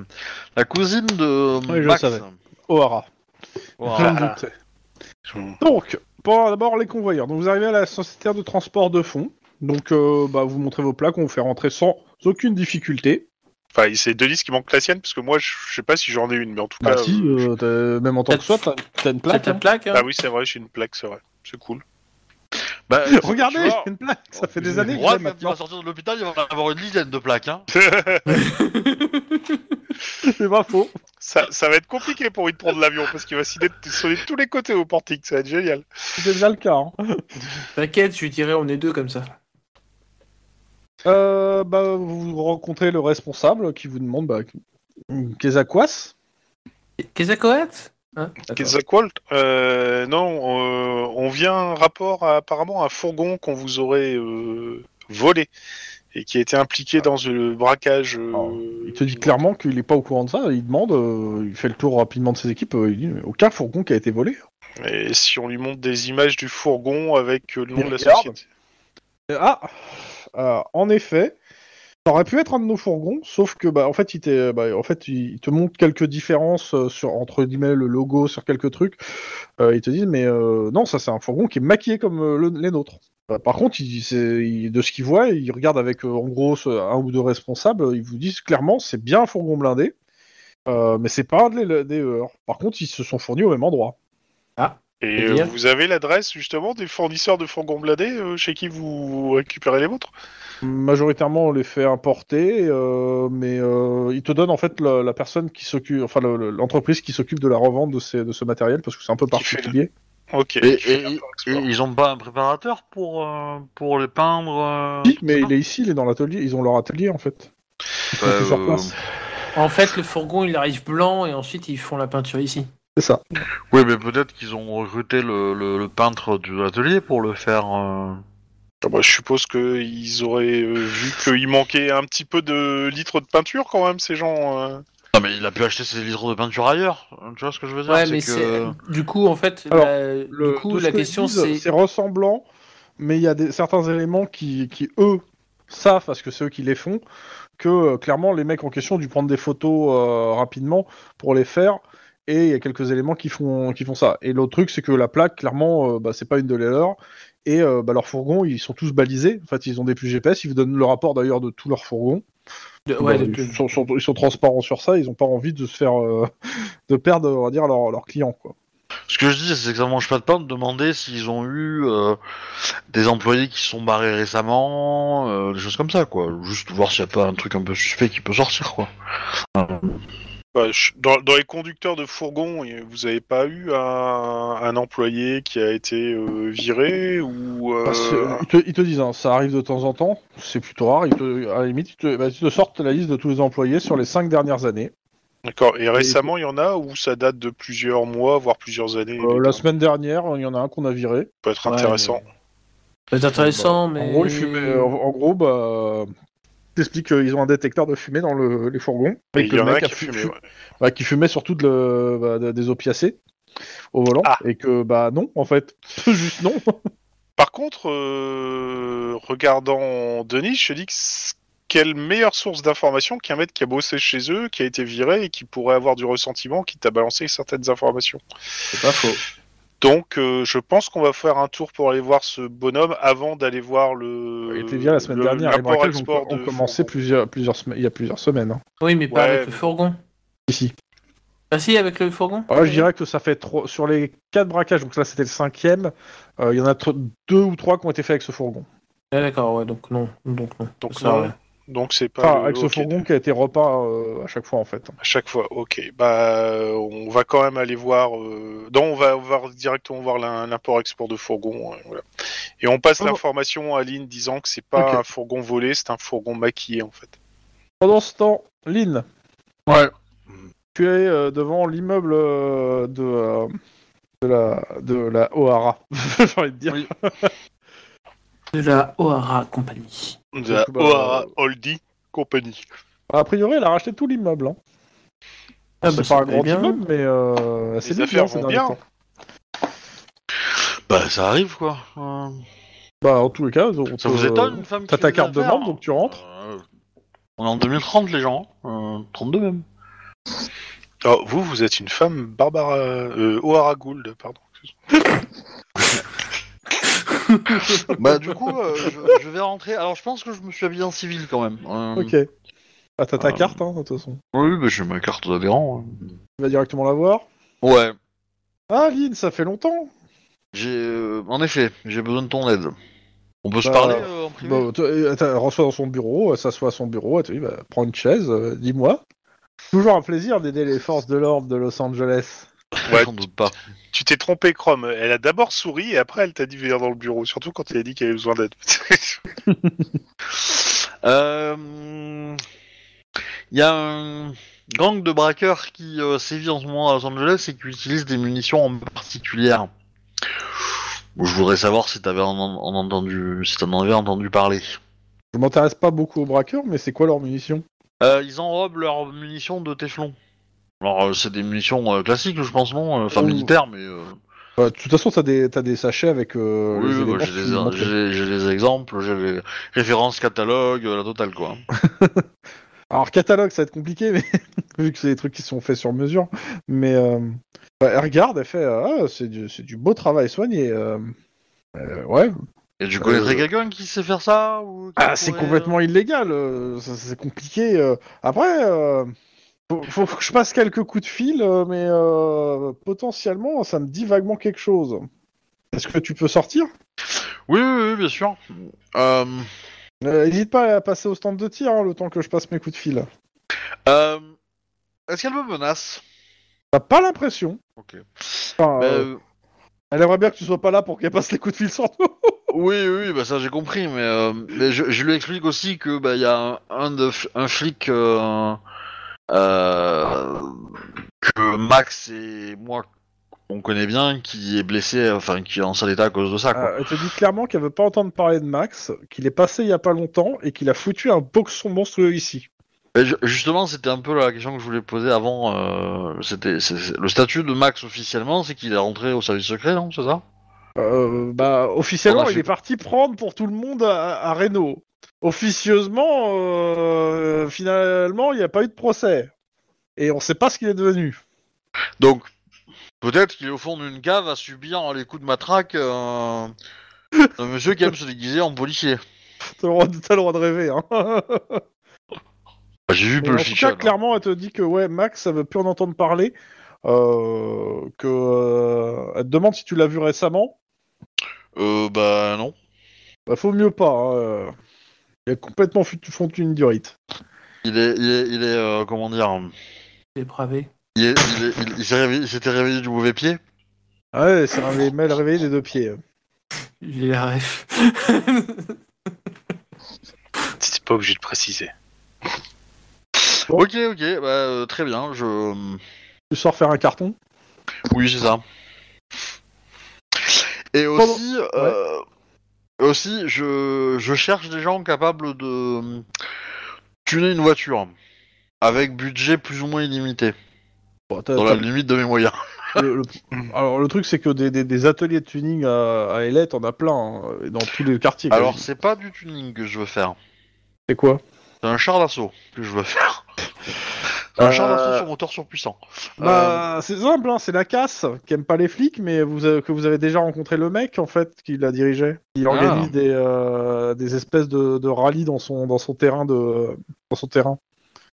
la cousine de Oui, je Max. savais. O'Hara. Voilà. Je me Voilà. doutais. Donc, d'abord les convoyeurs. Donc vous arrivez à la société de transport de fonds. Donc euh, bah, vous montrez vos plaques, on vous fait rentrer sans aucune difficulté. Enfin, c'est Denis qui manque la sienne, parce que moi, je sais pas si j'en ai une, mais en tout Bah cas... si, euh, euh, même en tant que soit, t'as une plaque. ta hein. plaque, hein Ah oui, c'est vrai, j'ai une plaque, c'est vrai. C'est cool. Bah, Regardez, vois, j'ai une plaque, ça fait des années que il maintenant. va sortir de l'hôpital, il va avoir une dizaine de plaques. Hein. C'est pas faux. ça, ça va être compliqué pour lui de prendre l'avion, parce qu'il va sonner de sonner de tous les côtés au portique, ça va être génial. C'est déjà le cas. hein. T'inquiète, je lui dirais on est deux comme ça. Euh, bah, vous rencontrez le responsable qui vous demande bah, qu'est-ce à quoi Qu'est-ce que Hein euh, Non, euh, on vient un rapport à apparemment un fourgon qu'on vous aurait euh, volé et qui a été impliqué dans le braquage. euh, Alors, Il te dit clairement qu'il est pas au courant de ça. Il demande, euh, il fait le tour rapidement de ses équipes. euh, il dit aucun fourgon qui a été volé. Et si on lui montre des images du fourgon avec le nom de la société. Ah, euh, en effet, ça aurait pu être un de nos fourgons, sauf que bah en fait il, bah, en fait, il te montre quelques différences euh, sur entre guillemets le logo sur quelques trucs. Euh, ils te disent mais euh, non ça c'est un fourgon qui est maquillé comme le- les nôtres. Euh, par contre, il, c'est- il- de ce qu'il voit, il regarde avec euh, en gros un ou deux responsables, ils vous disent clairement c'est bien un fourgon blindé, euh, mais c'est pas des, des heurts. Par contre, ils se sont fournis au même endroit. Et euh, bien. vous avez l'adresse justement des fournisseurs de fourgons blindés euh, chez qui vous récupérez les vôtres? Majoritairement, on les fait importer, euh, mais euh, ils te donnent en fait la, la personne qui s'occupe, enfin le- le- l'entreprise qui s'occupe de la revente de, ces, de ce matériel parce que c'est un peu Qui fait particulier. Ok. Et, et- et ils ont pas un préparateur pour, euh, pour les peindre euh, Si, mais il est ici, il est dans l'atelier, ils ont leur atelier en fait. Ils Bah, sur euh, place. En fait, le fourgon il arrive blanc et ensuite ils font la peinture ici. C'est ça. Oui, mais peut-être qu'ils ont recruté le, le, le peintre de l'atelier pour le faire. euh, Ah bah, je suppose qu'ils auraient euh, vu qu'il manquait un petit peu de litres de peinture quand même, ces gens. euh. Non, mais il a pu acheter ses litres de peinture ailleurs. Tu vois ce que je veux dire? Ouais, mais que... c'est du coup en fait, Alors, la, Le, du coup la que question c'est c'est ressemblant, mais il y a des, certains éléments qui, qui, eux savent parce que c'est eux qui les font, que euh, clairement les mecs en question ont dû prendre des photos euh, rapidement pour les faire. Et il y a quelques éléments qui font, qui font ça. Et l'autre truc, c'est que la plaque, clairement, euh, bah, c'est pas une de les leurs. Et euh, bah, leurs fourgons, ils sont tous balisés. En fait, ils ont des plus GPS. Ils vous donnent le rapport d'ailleurs de tous leurs fourgons. De- ouais, Bah, de- ils, sont, sont- ils sont transparents sur ça. Ils ont pas envie de se faire, euh, de perdre, on va dire, leurs leurs clients, quoi. Ce que je dis, c'est que ça mange pas de pain de demander s'ils ont eu euh, des employés qui se sont barrés récemment, euh, des choses comme ça, quoi. Juste voir s'il n'y a pas un truc un peu suspect qui peut sortir, quoi. Euh, Bah, je- dans, dans les conducteurs de fourgon, y- vous avez pas eu un, un employé qui a été euh, viré ou euh, Parce que, ils, te, ils te disent, hein, ça arrive de temps en temps, c'est plutôt rare. Ils te, à la limite, ils te, bah, ils te sortent la liste de tous les employés sur les cinq dernières années. D'accord. Et récemment, il y en a où ça date de plusieurs mois, voire plusieurs années. Euh, la semaine dernière, il y en a un qu'on a viré. Ça peut être Ouais, intéressant. C'est intéressant, mais. En gros, ils fumaient- en, en gros, bah, t'expliques qu'ils ont un détecteur de fumée dans le- les fourgons. Et que y le en a mec qui fu- fumait. ouais. bah, qui fumait surtout de le- bah, de- des opiacés au volant. Ah. Et que, bah non, en fait. Juste non. Par contre, euh, regardant Denis, je dis que quelle meilleure source d'information qu'un mec qui a bossé chez eux, qui a été viré et qui pourrait avoir du ressentiment, qui t'a balancé certaines informations. C'est pas faux. Donc, euh, je pense qu'on va faire un tour pour aller voir ce bonhomme avant d'aller voir le. Il était viré la semaine le- dernière. Les braquages ont, de commencé fourgon. plusieurs, plusieurs semaines, il y a plusieurs semaines. hein. Oui, mais pas Ouais, avec le fourgon. Ici. Ah si, avec le fourgon Alors là, je dirais que ça fait trois... sur les quatre braquages, donc là c'était le cinquième, euh, il y en a deux ou trois qui ont été faits avec ce fourgon. Ah, D'accord, ouais, donc non. Donc non. Donc, Ça, non. ouais. Donc, c'est pas. Enfin, le- avec ce ok. fourgon qui a été repeint euh, à chaque fois en fait. À chaque fois, ok. Bah, on va quand même aller voir. Euh... Non, on va, on va directement voir l'im- l'import-export de fourgon. euh, voilà. Et on passe Oh. l'information à Lynn disant que c'est pas un fourgon volé, c'est un fourgon maquillé en fait. Pendant ce temps, Lynn, Ouais. tu es euh, devant l'immeuble euh, de, euh, de la de la O'Hara, j'ai envie de dire. Oui. De la O'Hara Company. De la bah, O'Hara Oldie Company. A priori, elle a racheté tout l'immeuble. Hein. Ah, c'est bah, pas un ça grand bien. immeuble, mais euh, c'est affaires vont bien. Bah, ça arrive, quoi. Euh, Bah, en tous les cas, on Ça te- vous étonne, une femme qui t'as ta carte de membre, donc tu rentres. Euh, On est en 2030, les gens. hein. Euh, 32 même. Oh, vous, vous êtes une femme Barbara euh, O'Hara Gould, pardon. bah, du coup, euh, je, je vais rentrer. Alors, je pense que je me suis habillé en civil quand même. Euh, Ok. Ah, t'as ta Euh, carte, hein, de toute façon. Oui, bah, j'ai ma carte d'adhérent. hein. Tu vas directement la voir. Ouais. Ah, Lynn, ça fait longtemps. J'ai, euh, en effet, j'ai besoin de ton aide. On peut se Bah, parler euh, en privé euh, attends, elle reçoit dans son bureau, elle s'assoit à son bureau, elle te dit bah, prends une chaise, euh, dis-moi. Toujours un plaisir d'aider les forces de l'ordre de Los Angeles. Ouais, J'en doute pas. Tu t'es trompé, Chrome. Elle a d'abord souri et après elle t'a dit venir dans le bureau, surtout quand elle a dit qu'elle avait besoin d'aide. Euh, Il y a un gang de braqueurs qui euh, sévit en ce moment à Los Angeles et qui utilise des munitions en particulière. Je voudrais savoir si t'avais en, en entendu, si t'en avais entendu parler. Je m'intéresse pas beaucoup aux braqueurs, mais c'est quoi leur munition Euh, ils enrobent leurs munitions de Teflon. Alors euh, c'est des munitions euh, classiques, je pense non, euh, enfin militaires, mais euh, Bah, De toute façon, t'as des, t'as des sachets avec euh, oui, bah, j'ai des, j'ai- j'ai des exemples, j'ai les références catalogues, euh, la totale quoi. Alors, catalogue, ça va être compliqué, mais vu que c'est des trucs qui sont faits sur mesure. Mais euh, bah, elle regarde, elle fait Ah, c'est du, c'est du beau travail soigné. euh. Ouais, Et tu connaîtrais quelqu'un qui sait faire ça ou Ah, c'est pourrait, complètement illégal, ça- c'est compliqué. Après, euh, faut, faut que je passe quelques coups de fil, euh, mais euh, potentiellement, ça me dit vaguement quelque chose. Est-ce que tu peux sortir? Oui, oui, oui, bien sûr. Euh, N'hésite pas à passer au stand de tir hein, le temps que je passe mes coups de fil. euh, Est-ce qu'elle me menace? T'as pas l'impression. Ok. Enfin, euh, euh, elle aimerait bien que tu sois pas là pour qu'elle passe les coups de fil sur nous. oui, oui, oui, bah ça j'ai compris, mais, euh, mais je, je lui explique aussi que bah il y a un, un, de, un flic euh, euh, que Max et moi on connaît bien qui est blessé, enfin qui est en sale état à cause de ça quoi. Euh, elle te dit clairement qu'elle veut pas entendre parler de Max, qu'il est passé il y a pas longtemps et qu'il a foutu un boxon monstrueux ici. Justement, c'était un peu la question que je voulais poser avant. euh, c'était le statut de Max officiellement, c'est qu'il est rentré au service secret, non C'est ça? Euh, bah, officiellement, il est parti prendre pour tout le monde à, à Reno. Officieusement, euh, finalement, il n'y a pas eu de procès. Et on sait pas ce qu'il est devenu. Donc, peut-être qu'il est au fond d'une cave à subir les coups de matraque euh, d'un monsieur qui aime se déguiser en policier. T'as le, droit de- t'as le droit de rêver. Hein. Bah, J'ai vu tout Fiction. cas, clairement, elle te dit que ouais, Max, ça veut plus en entendre parler. euh, que elle te demande si tu l'as vu récemment. Euh, bah non. Bah, faut mieux pas. hein. Il a complètement fondu une durite. Il est, il est, il est euh, comment dire Dépravé. Il est, il est- il- il s'est réveillé, il s'était réveillé du mauvais pied. Ah ouais, c'est un mal réveillé des deux pieds. J'ai la ref. C'était pas obligé de préciser. Bon. Ok, ok, bah euh, très bien. Je, Tu sors faire un carton? oui, c'est ça. Et aussi, euh, aussi, je, je cherche des gens capables de tuner une voiture avec budget plus ou moins illimité, Bon, t'as- dans la t'as- limite de mes moyens. le- le- Alors le truc c'est que des, des- des ateliers de tuning à, à LA, t'en as plein hein, et dans tous les quartiers. Alors, c'est pas du tuning que je veux faire. c'est quoi? C'est un char d'assaut que je veux faire. Un char Euh, d'assaut sur moteur surpuissant. Bah, c'est simple, hein, c'est la casse qui aime pas les flics, mais vous avez- que vous avez déjà rencontré le mec en fait qui la dirigeait. Il Ah. organise des, euh, des espèces de, de rallyes dans son dans son terrain de dans son terrain.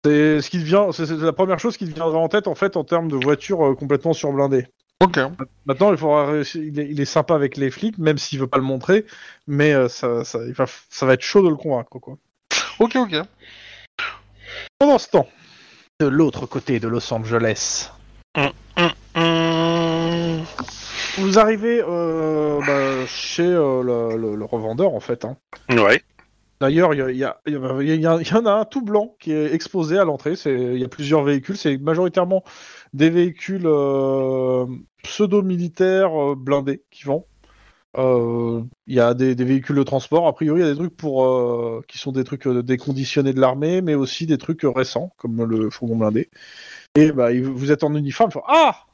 C'est ce qui vient, c'est la première chose qui te viendra en tête en fait en termes de voitures euh, complètement surblindées. Ok. Maintenant, il faudra réussir- il, est, il est sympa avec les flics, même s'il veut pas le montrer, mais euh, ça, ça, il va, ça va être chaud de le convaincre quoi. Ok, ok. Pendant ce temps, de l'autre côté de Los Angeles. Vous arrivez euh, bah, chez euh, le, le- le revendeur en fait. hein. Ouais. D'ailleurs, il y, en a un tout blanc qui est exposé à l'entrée. Il y a plusieurs véhicules. C'est majoritairement des véhicules euh, pseudo-militaires euh, blindés qui vendent. Euh, Il y a des, des véhicules de transport. A priori, il y a des trucs pour euh, qui sont des trucs euh, déconditionnés de l'armée, mais aussi des trucs récents comme le fourgon blindé. Et bah, vous êtes en uniforme. il faut- Ah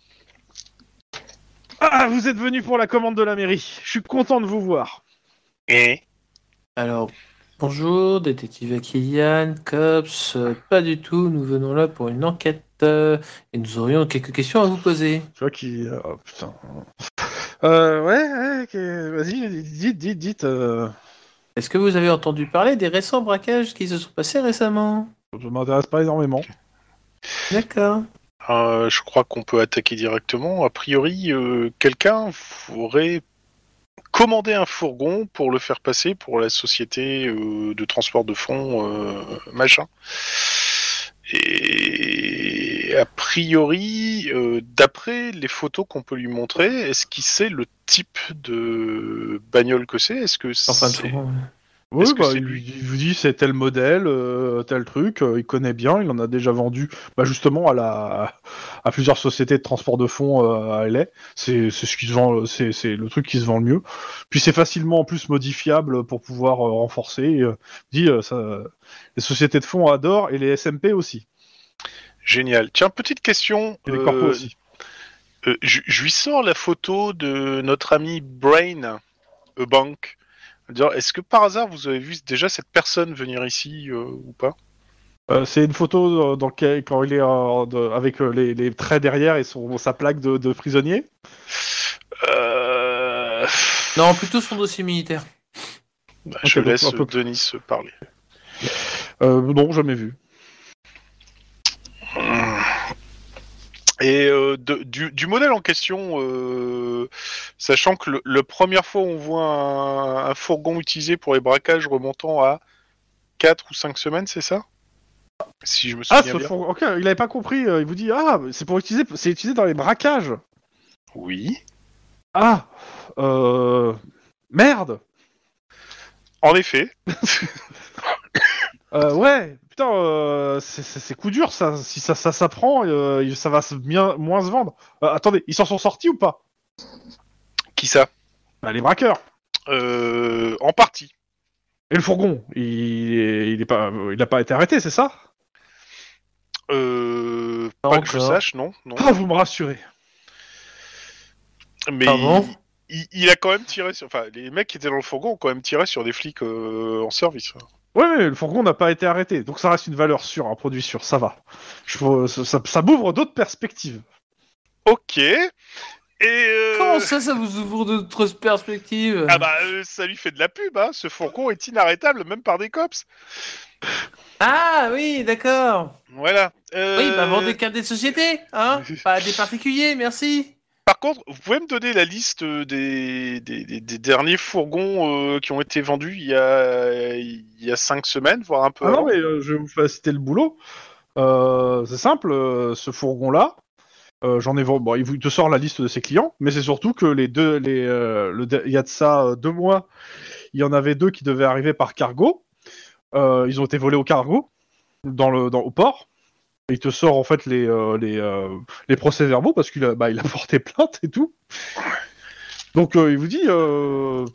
Ah, vous êtes venu pour la commande de la mairie. Je suis content de vous voir. Et Alors, bonjour, détective Akilian, Cops, euh, pas du tout, nous venons là pour une enquête euh, et nous aurions quelques questions à vous poser. Tu vois qui. Oh, putain. Euh, ouais, vas-y, dites, dites, dites. euh, Est-ce que vous avez entendu parler des récents braquages qui se sont passés récemment? Je m'intéresse pas énormément. D'accord. euh, je crois qu'on peut attaquer directement. A priori, euh, quelqu'un aurait commandé un fourgon pour le faire passer pour la société euh, de transport de fonds euh, machin. Et a priori, euh, d'après les photos qu'on peut lui montrer, est-ce qu'il sait le type de bagnole que c'est? Est-ce que Enfin, c'est... Oui, bah, il, lui? il vous dit c'est tel modèle, euh, tel truc, euh, il connaît bien, il en a déjà vendu bah, justement à la à plusieurs sociétés de transport de fonds euh, à LA. C'est c'est ce qui se vend, c'est c'est le truc qui se vend le mieux. Puis c'est facilement en plus modifiable pour pouvoir euh, renforcer. Et, euh, dit euh, ça, les sociétés de fonds adorent et les SMP aussi, Génial. Tiens, petite question. et les euh, corpos aussi. Euh, je, lui sors la photo de notre ami Brain euh, Bank. Est-ce que par hasard vous avez vu déjà cette personne venir ici euh, ou pas? Euh, c'est une photo euh, dans lequel- quand il est euh, de- avec euh, les, les traits derrière et son, sa plaque de, de prisonnier? euh... Non, plutôt son dossier militaire. bah, Je donc, laisse un peu- Denis parler. Euh, non, jamais vu. Et euh, de- du, du modèle en question, euh, sachant que le, la première fois on voit un, un fourgon utilisé pour les braquages remontant à 4 ou 5 semaines, c'est ça? Si je me souviens Ah, ce bien. four- ok, il avait pas compris. euh, il vous dit ah, c'est pour utiliser, c'est utilisé dans les braquages. Oui. Ah, euh, merde. En effet. Euh, ouais, putain, euh, c'est- coup dur ça. Si ça, ça s'apprend, euh, ça va bien, moins se vendre. Euh, attendez, ils s'en sont sortis ou pas? Qui ça? Bah, Les braqueurs. euh, En partie. Et le fourgon, il, est- il est pas, il a pas été arrêté, c'est ça? Euh, Pas que je sache, non. non. Ah, vous me rassurez. Mais Pardon? il, il- il a quand même tiré sur. Enfin, les mecs qui étaient dans le fourgon ont quand même tiré sur des flics euh, en service. Ouais, mais le fourgon n'a pas été arrêté, donc ça reste une valeur sûre, un produit sûr, ça va. Je, ça ça, ça m'ouvre d'autres perspectives. Ok. Et. euh, Comment ça, ça vous ouvre d'autres perspectives? Ah bah, euh, ça lui fait de la pub, hein. Ce fourgon est inarrêtable, même par des cops. Ah oui, d'accord. Voilà. Euh, Oui, bah des cartes des sociétés, hein Pas des particuliers, merci. Par contre, vous pouvez me donner la liste des, des, des- des derniers fourgons euh, qui ont été vendus il y a, il y a cinq semaines, voire un peu Ah non, mais euh, je vais vous faciliter le boulot. Euh, c'est simple, euh, ce fourgon-là, euh, j'en ai vendu. Bon, il te sort la liste de ses clients, mais c'est surtout que les deux, les, euh, le, il y a de ça euh, deux mois, il y en avait deux qui devaient arriver par cargo. Euh, ils ont été volés au cargo dans le, dans, au port. Il te sort en fait les, euh, les, euh, les procès-verbaux parce qu'il a, bah, il a porté plainte et tout. Donc euh, il vous dit, euh,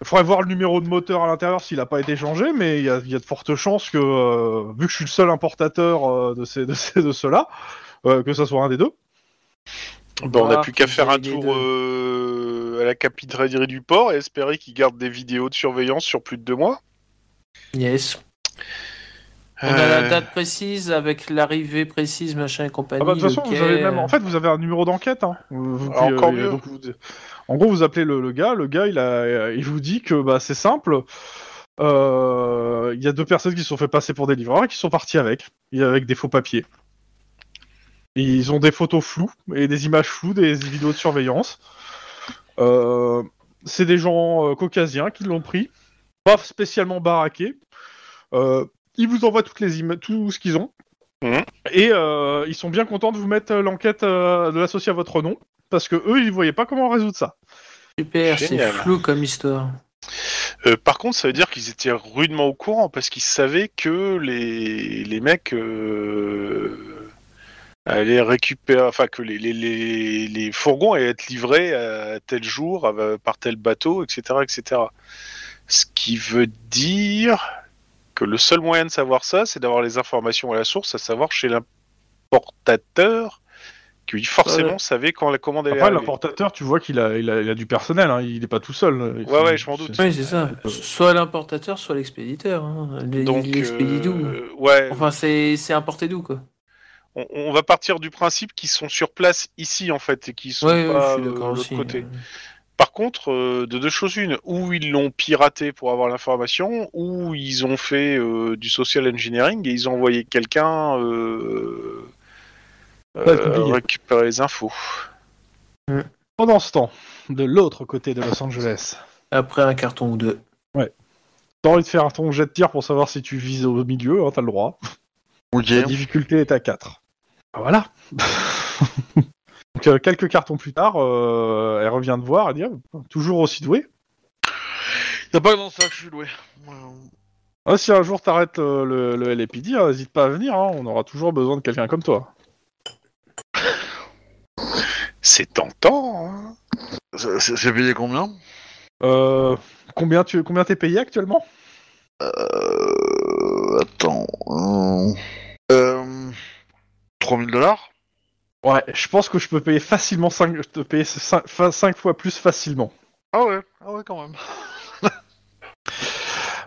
il faudrait voir le numéro de moteur à l'intérieur s'il n'a pas été changé, mais il y a, il y a de fortes chances que, euh, vu que je suis le seul importateur euh, de, ces, de, ces, de ceux-là, euh, que ça soit un des deux. Bon, on n'a plus qu'à faire un tour euh, à la capitalerie du port et espérer qu'ils gardent des vidéos de surveillance sur plus de deux mois. Yes. On a Euh, la date précise avec l'arrivée précise, machin et compagnie. Ah bah, de toute façon, vous avez même, euh, en fait, vous avez un numéro d'enquête. Hein. Vous- Ah, encore euh, mieux. donc vous- en gros, vous appelez le, le gars. Le gars, il, a, il vous dit que bah, c'est simple. euh, Il y a deux personnes qui se sont fait passer pour des livreurs et qui sont partis avec, et avec des faux papiers. Et ils ont des photos floues et des images floues, des vidéos de surveillance. Euh, c'est des gens euh, caucasiens qui l'ont pris, pas spécialement baraqués. Euh, ils vous envoient toutes les tout ce qu'ils ont. Mhm. Et euh, ils sont bien contents de vous mettre euh, l'enquête euh, de l'associer à votre nom, parce que eux, ils voyaient pas comment résoudre ça. Super, c'est flou comme histoire. euh, par contre, ça veut dire qu'ils étaient rudement au courant parce qu'ils savaient que les, les mecs euh, allaient récupérer, enfin que les, les, les, les fourgons allaient être livrés à tel jour à- par tel bateau, etc., etc. Ce qui veut dire que le seul moyen de savoir ça, c'est d'avoir les informations à la source, à savoir chez l'importateur, qui forcément Ouais. savait quand la commande allait Après, l'importateur, tu vois qu'il a, il a, il a du personnel, hein, il est pas tout seul. Ouais, ouais, je m'en doute. Oui, c'est ça. Soit l'importateur, soit l'expéditeur. Hein. Donc, L'expédie euh, ouais, Enfin, c'est c'est importé d'où, quoi? on, on va partir du principe qu'ils sont sur place ici en fait et qu'ils sont Ouais, pas euh, de aussi. l'autre côté. Par contre, euh, de deux choses une, ou ils l'ont piraté pour avoir l'information, ou ils ont fait euh, du social engineering et ils ont envoyé quelqu'un euh, euh, récupérer les infos. Pendant ce temps, de l'autre côté de Los Angeles, Après un carton ou deux. t'as envie de faire ton jet de tir pour savoir si tu vises au milieu, hein, t'as le droit. Ok. La difficulté est à 4. Voilà. Donc, euh, quelques cartons plus tard, euh, elle revient de voir, elle dit Ah, toujours aussi doué. Y'a pas dans ça que je suis doué. Ouais. Ah, si un jour t'arrêtes euh, le, le LAPD, hein, n'hésite pas à venir, hein, on aura toujours besoin de quelqu'un comme toi. C'est tentant. Hein C'est- C'est c'est payé combien? Euh, combien tu combien t'es payé actuellement? Euh. Attends. Euh. euh 3000 dollars? Ouais, je pense que je peux payer facilement 5, je te payer 5, fois plus facilement. Ah ouais, ah ouais, quand même.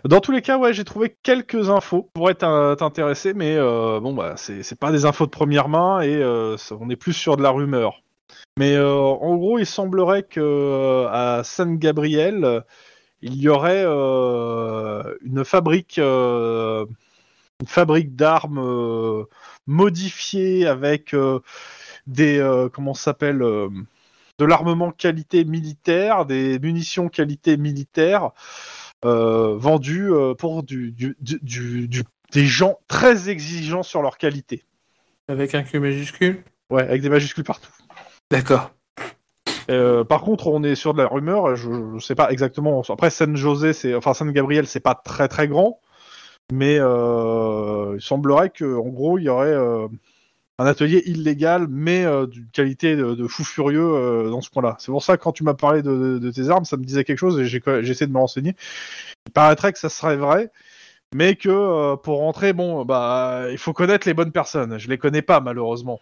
Dans tous les cas, ouais, j'ai trouvé quelques infos qui pourraient t'in- t'intéresser, mais euh, bon, bah, c'est pas des infos de première main et euh, on est plus sur de la rumeur. Mais euh, en gros, il semblerait que euh, à San Gabriel, euh, il y aurait euh, une fabrique, euh, une fabrique d'armes euh, modifiée avec euh, des, euh, comment s'appelle, euh, de l'armement qualité militaire, des munitions qualité militaire euh, vendus euh, pour du, du, du- des gens très exigeants sur leur qualité. Avec un Q majuscule? Ouais, avec des majuscules partout. D'accord. Euh, par contre, on est sur de la rumeur. Je, je sais pas exactement. Après, San José, c'est enfin San Gabriel, c'est pas très très grand, mais euh, il semblerait que, en gros, il y aurait euh, un atelier illégal, mais euh, d'une qualité de, de fou furieux euh, dans ce coin-là. C'est pour ça que quand tu m'as parlé de, de- de tes armes, ça me disait quelque chose et j'ai essayé de me renseigner. Il paraîtrait que ça serait vrai. Mais que euh, pour rentrer, bon, bah, il faut connaître les bonnes personnes. Je les connais pas malheureusement.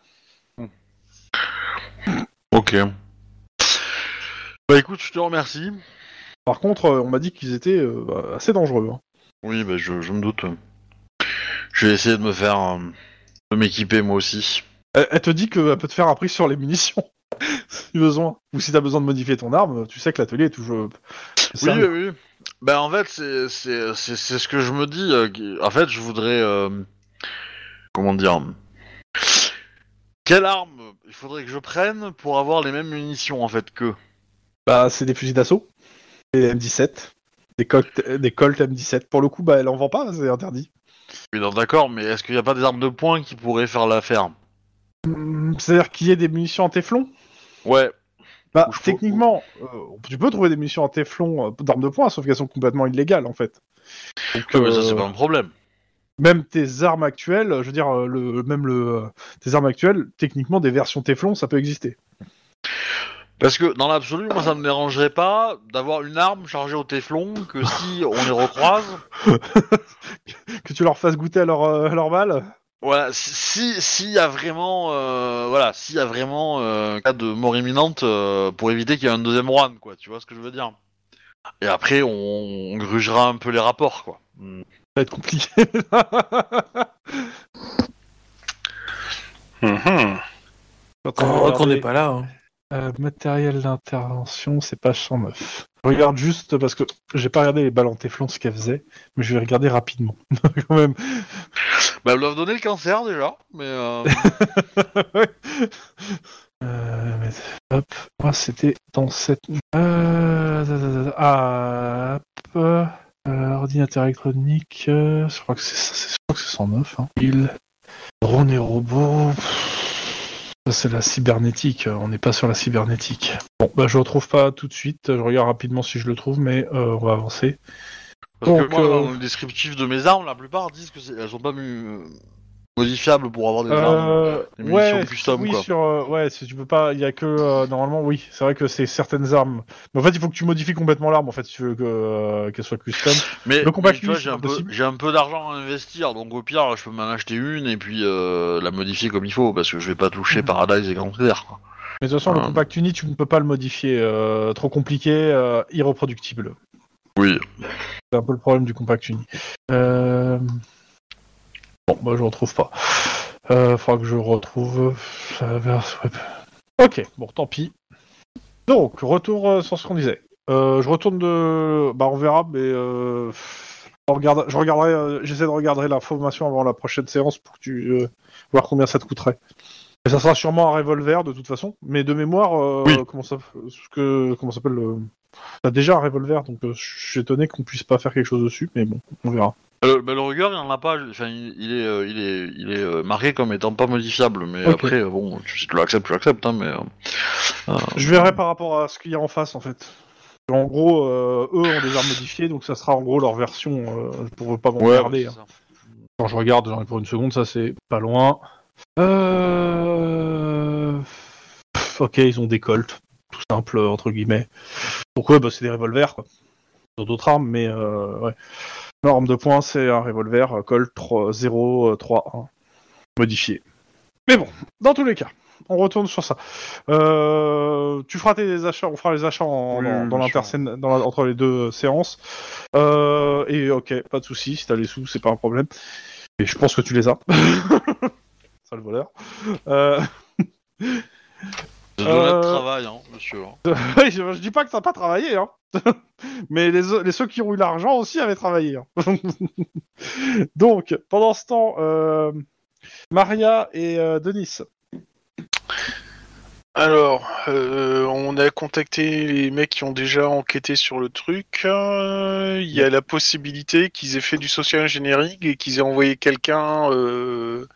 Ok. Bah écoute, je te remercie. Par contre, on m'a dit qu'ils étaient assez dangereux. hein. Oui, bah je, je me doute. Je vais essayer de me faire. M'équiper moi aussi. Elle, elle te dit qu'elle peut te faire un prix sur les munitions, si besoin. Ou si t'as besoin de modifier ton arme, tu sais que l'atelier est toujours. Oui, oui, oui. Ben en fait, c'est ce que je me dis. euh, en fait, je voudrais euh, comment dire Quelle arme il faudrait que je prenne pour avoir les mêmes munitions en fait que Bah, c'est des fusils d'assaut, des M17, des Colt, des Colt M17. Pour le coup, bah, elle en vend pas, c'est interdit. Oui, non, d'accord, mais est-ce qu'il n'y a pas des armes de poing qui pourraient faire l'affaire Hum, C'est-à-dire qu'il y ait des munitions en téflon? Ouais. Bah, Ou je peux- techniquement, euh, tu peux trouver des munitions en téflon euh, d'armes de poing, sauf qu'elles sont complètement illégales, en fait. Donc, Ouais, mais ça euh, c'est pas un problème. même tes armes actuelles, je veux dire, euh, le, même le, euh, tes armes actuelles, techniquement, des versions téflon, ça peut exister. Parce que dans l'absolu, moi ça me dérangerait pas d'avoir une arme chargée au téflon que si on les recroise. Que tu leur fasses goûter à leur, euh, à leur balle Voilà, si s'il y a vraiment, euh, voilà, s'il y a vraiment euh, un cas de mort imminente euh, pour éviter qu'il y ait un deuxième run, quoi. Tu vois ce que je veux dire Et après, on, on grugera un peu les rapports, quoi. Hmm. Ça va être compliqué. Mhm. Oh, qu'on n'est pas là. hein. Euh, matériel d'intervention, c'est page 109. Je regarde juste parce que j'ai pas regardé les balles en téflon ce qu'elles faisaient, mais je vais regarder rapidement. Quand même. Bah, elles doivent donner le cancer déjà, mais euh, Euh, mais- hop, moi c'était dans cette. Euh. Ah, hop, euh, ordinateur électronique. je crois que c'est ça, c'est- je crois que c'est 109. Hein. Il. Drone et robot. Ça c'est la cybernétique. On n'est pas sur la cybernétique. Bon, bah je le retrouve pas tout de suite. Je regarde rapidement si je le trouve, mais euh, on va avancer. parce Donc, que moi, euh, dans le descriptif de mes armes, la plupart disent que c'est- elles sont pas mu- modifiables pour avoir des armes. Euh, des munitions ouais, custom, oui, quoi. sur, euh, ouais, si tu peux pas, il y a que euh, normalement, oui, c'est vrai que c'est certaines armes. Mais en fait, il faut que tu modifies complètement l'arme en fait si tu veux que, qu'elle soit custom. Mais, Le compact mais tu vois, uni, j'ai un, peu, impossible. j'ai un peu d'argent à investir, donc au pire, je peux m'en acheter une et puis euh, la modifier comme il faut, parce que je vais pas toucher Mhm. Paradise et Grand Air. quoi. Mais de toute façon, le compact uni, tu ne peux pas le modifier, euh, trop compliqué, irreproductible. Oui. C'est un peu le problème du compact uni. Euh... Bon, bah je retrouve pas. Euh, faudra que je retrouve. euh, web. Ok, bon, tant pis. Donc, retour euh, sur ce qu'on disait. Euh, je retourne de. Bah, on verra, mais. Euh... on regarde... Je regarderai. J'essaie de regarder l'information avant la prochaine séance pour que tu. voir combien ça te coûterait. Et ça sera sûrement un revolver de toute façon. Mais de mémoire, euh, Oui. comment ça, ce que, comment ça s'appelle le. T'as déjà un revolver, donc je suis étonné qu'on puisse pas faire quelque chose dessus, mais bon, on verra. Euh, bah, le Ruger, il en a pas, enfin, il, il est, euh, il est, il est euh, marqué comme étant pas modifiable, mais Ok. après, bon, tu, si tu l'acceptes, tu l'acceptes, hein, mais. euh, euh, Je verrai par rapport à ce qu'il y a en face en fait. En gros, euh, eux ont des armes modifiées, donc ça sera en gros leur version euh, pour pas ouais, m'emmerder. c'est hein. ça. Quand je regarde genre, pour une seconde, ça c'est pas loin. Euh... pff, Ok, ils ont des colts, tout simple entre guillemets. Ouais, bah, c'est des revolvers. Quoi. Ils ont d'autres armes, mais euh, ouais. Leur arme de poing, c'est un revolver euh, Colt 3, 0 3 1 modifié. Mais bon, dans tous les cas, on retourne sur ça. Euh, tu feras tes achats, on fera les achats en- Oui, dans, la- entre les deux séances. Euh, et ok, pas de souci, si t'as les sous, c'est pas un problème. Et je pense que tu les as. ça le voleur. Euh... De Euh, travail, hein, monsieur. hein. oui, je, je dis pas que t'as pas travaillé, hein. Mais les, les ceux qui ont eu l'argent aussi avaient travaillé. hein. Donc, pendant ce temps, euh, Maria et euh, Denis. Alors, euh, on a contacté les mecs qui ont déjà enquêté sur le truc. Euh, Il y a la possibilité qu'ils aient fait du social engineering et qu'ils aient envoyé quelqu'un euh,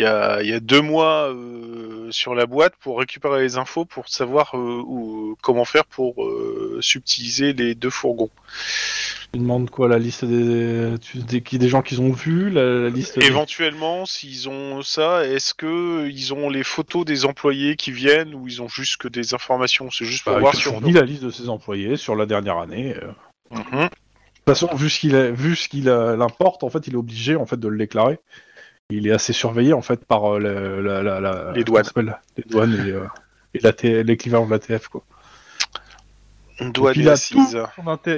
il y, a, il y a deux mois euh, sur la boîte pour récupérer les infos pour savoir euh, où- comment faire pour euh, subtiliser les deux fourgons. Tu demandes quoi La liste des, des, des gens qu'ils ont vus la, la liste Éventuellement, s'ils ont ça, est-ce que ils ont les photos des employés qui viennent ou ils ont juste que des informations? C'est juste pour Bah, voir si on la liste de ses employés sur la dernière année. euh. De Mhm. toute façon, vu ce qu'il vu ce qu'il l'importe, en fait, il est obligé en fait de le déclarer. Il est assez surveillé en fait par euh, la- la- la- la- Les douanes. Les douanes et, euh, et la T- l'équivalent de l'ATF quoi. On doit Donc, il a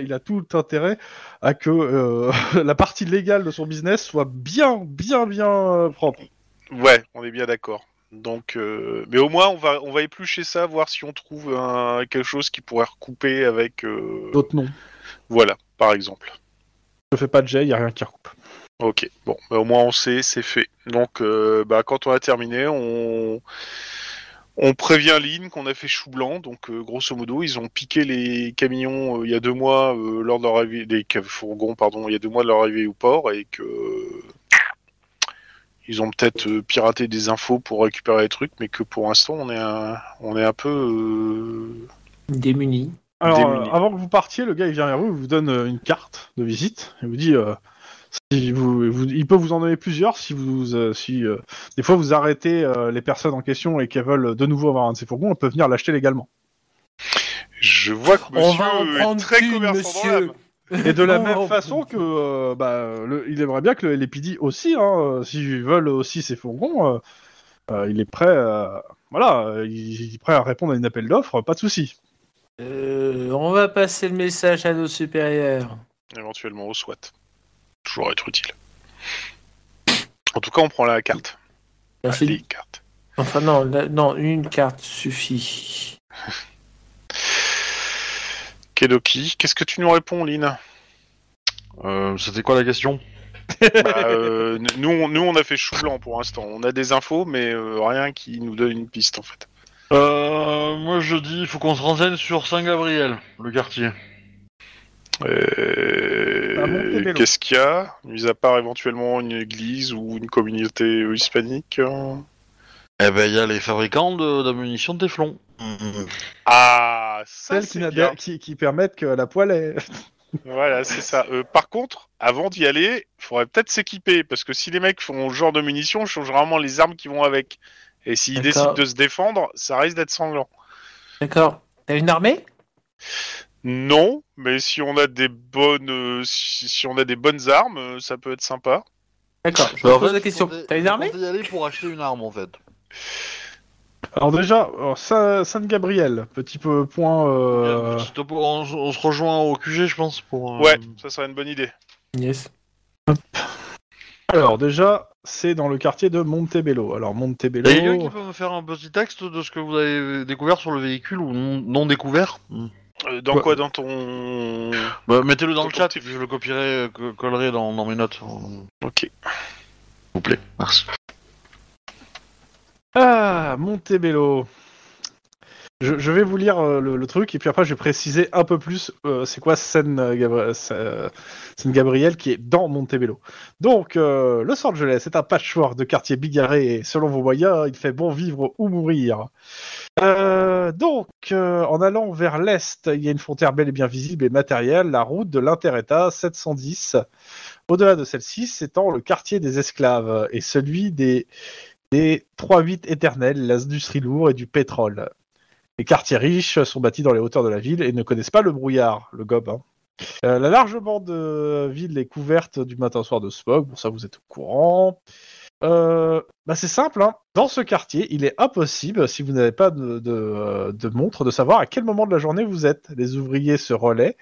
il tout intérêt à que euh, la partie légale de son business soit bien, bien, bien euh, propre. Ouais, on est bien d'accord. Donc, euh, mais au moins on va on va éplucher ça, voir si on trouve un, quelque chose qui pourrait recouper avec D'autres non. Voilà, par exemple. Je fais pas de jet, y a rien qui recoupe. Ok, bon, bah, au moins on sait, c'est fait. Donc, euh, bah, quand on a terminé, on, on prévient Lynn qu'on a fait chou blanc. Donc, euh, grosso modo, ils ont piqué les camions euh, il y a deux mois euh, lors de leur arrivée, les fourgons, pardon, il y a deux mois de leur arrivée au port et que ils ont peut-être euh, piraté des infos pour récupérer les trucs, mais que pour l'instant, on est un, on est un peu. euh, Démunis. Alors, Démunis. euh, avant que vous partiez, le gars il vient vers vous, il vous donne euh, une carte de visite, il vous dit, euh, si vous, vous- il peut vous en donner plusieurs si vous, euh, si euh, des fois vous arrêtez euh, les personnes en question et qu'elles veulent de nouveau avoir un de ces fourgons, elles peuvent venir l'acheter légalement. Je vois que On monsieur va en est très monsieur. Et de la On même en façon que, euh, bah, le- il aimerait bien que le LPD aussi, hein, euh, s'ils veulent aussi ces fourgons, euh, euh, il est prêt, voilà, il, il est prêt à répondre à une appel d'offres, pas de souci. Euh, on va passer le message à nos supérieurs. éventuellement au SWAT. Toujours être utile. En tout cas, on prend la carte. Merci. Les cartes. Enfin non, la- non, une carte suffit. Kedoki, qu'est-ce que tu nous réponds, Lynn? Euh, C'était quoi la question? Bah, euh, nous, on, nous, on a fait chou blanc pour l'instant. On a des infos, mais euh, rien qui nous donne une piste, en fait. euh, Moi je dis, il faut qu'on se renseigne sur Saint-Gabriel, le quartier. Euh. Qu'est-ce qu'il y a Mis à part éventuellement une église ou une communauté hispanique euh Eh ben, il y a les fabricants de- d'ammunition de Teflon. Ah, ça Celles qui, bien. qui, qui permettent que la poêle est... Voilà, c'est ça. Euh, par contre, avant d'y aller, faudrait peut-être s'équiper, parce que si les mecs font ce genre de munitions, je change rarement les armes qui vont avec. Et s'ils D'accord. décident de se défendre, ça risque d'être sanglant. D'accord. T'as une armée? Non, mais si on a des bonnes, euh, si, si on a des bonnes armes, euh, ça peut être sympa. D'accord. Je me pose la question. T'as une armée y aller pour acheter une arme en fait. Alors déjà, alors, Saint- Sainte-Gabriel, petit peu point... euh, topo- on, on se rejoint au QG, je pense. Pour, euh, Ouais, ça serait une bonne idée. Yes. Alors déjà, c'est dans le quartier de Montebello. Alors Montebello... Et quelqu'un qui peut me faire un petit texte de ce que vous avez découvert sur le véhicule ou non, non découvert? Euh, dans quoi Dans ton. bah, Mettez-le dans le chat, petit- je le copierai, que- collerai dans, dans mes notes. S'il Ok. vous plaît, merci. Ah, Montebello. Je, vais vous lire euh, le, truc et puis après je vais préciser un peu plus euh, c'est quoi San Gabriel qui est dans Montebello. Donc, euh, Los Angeles est un patchwork de quartiers bigarrés et selon vos moyens, il fait bon vivre ou mourir. Donc, en allant vers l'est, il y a une frontière bel et bien visible et matérielle, la route de l'Interétat 710. Au-delà de celle-ci s'étend le quartier des esclaves et celui des des 3-8 éternels, l'industrie lourde et du pétrole. Les quartiers riches sont bâtis dans les hauteurs de la ville et ne connaissent pas le brouillard, le gob. hein. Euh, la large bande de ville est couverte du matin au soir de smog, bon ça vous êtes au courant. Euh, bah c'est simple, hein. dans ce quartier, il est impossible, si vous n'avez pas euh, de montre, de savoir à quel moment de la journée vous êtes. Les ouvriers se relaient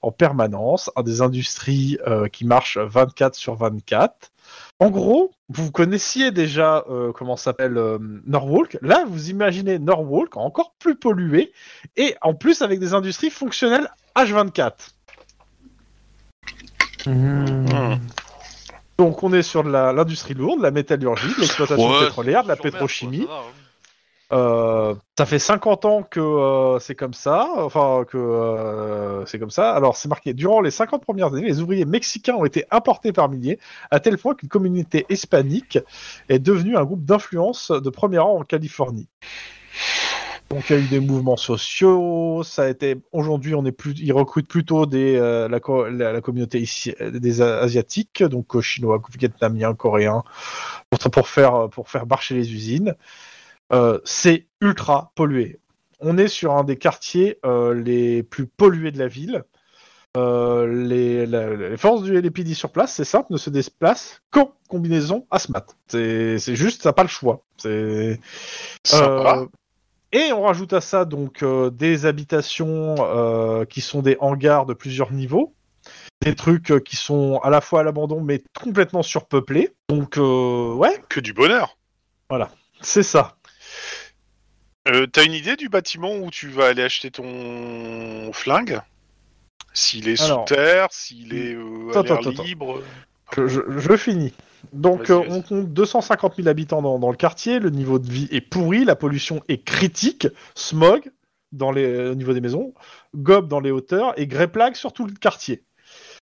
en permanence, à des industries euh, qui marchent 24 sur 24. En gros, vous connaissiez déjà euh, comment s'appelle euh, Norwalk. Là, vous imaginez Norwalk encore plus pollué et en plus avec des industries fonctionnelles H24. Mmh. Donc on est sur l'industrie lourde, la métallurgie, l'exploitation Ouais, pétrolière, de la pétrochimie. quoi. Euh, ça fait 50 ans que euh, c'est comme ça, enfin que euh, c'est comme ça. Alors c'est marqué, durant les 50 premières années, les ouvriers mexicains ont été importés par milliers, à tel point qu'une communauté hispanique est devenue un groupe d'influence de premier rang en Californie. Donc il y a eu des mouvements sociaux, ça a été aujourd'hui on est plus, ils recrutent plutôt des la, co- la, la communauté des asiatiques, donc chinois, vietnamiens, coréens, pour faire pour faire marcher les usines. Euh, c'est ultra pollué. On est sur un des quartiers euh, les plus pollués de la ville. Euh, les, la- les forces du LPD sur place, c'est simple, ne se déplacent qu'en combinaison ASMAT. C'est juste, ça n'a pas le choix. C'est et on rajoute à ça donc des habitations qui sont des hangars de plusieurs niveaux, des trucs qui sont à la fois à l'abandon mais complètement surpeuplés. Donc euh, ouais, Que du bonheur. c'est ça. Euh, T'as une idée du bâtiment où tu vas aller acheter ton flingue? S'il est Alors. sous terre, s'il est euh, à l'air libre. Je, je- je finis. Donc, euh, on compte 250 000 habitants dans, dans le quartier. Le niveau de vie est pourri. La pollution est critique. Smog dans les, au niveau des maisons. Gob dans les hauteurs. Et grey plague sur tout le quartier.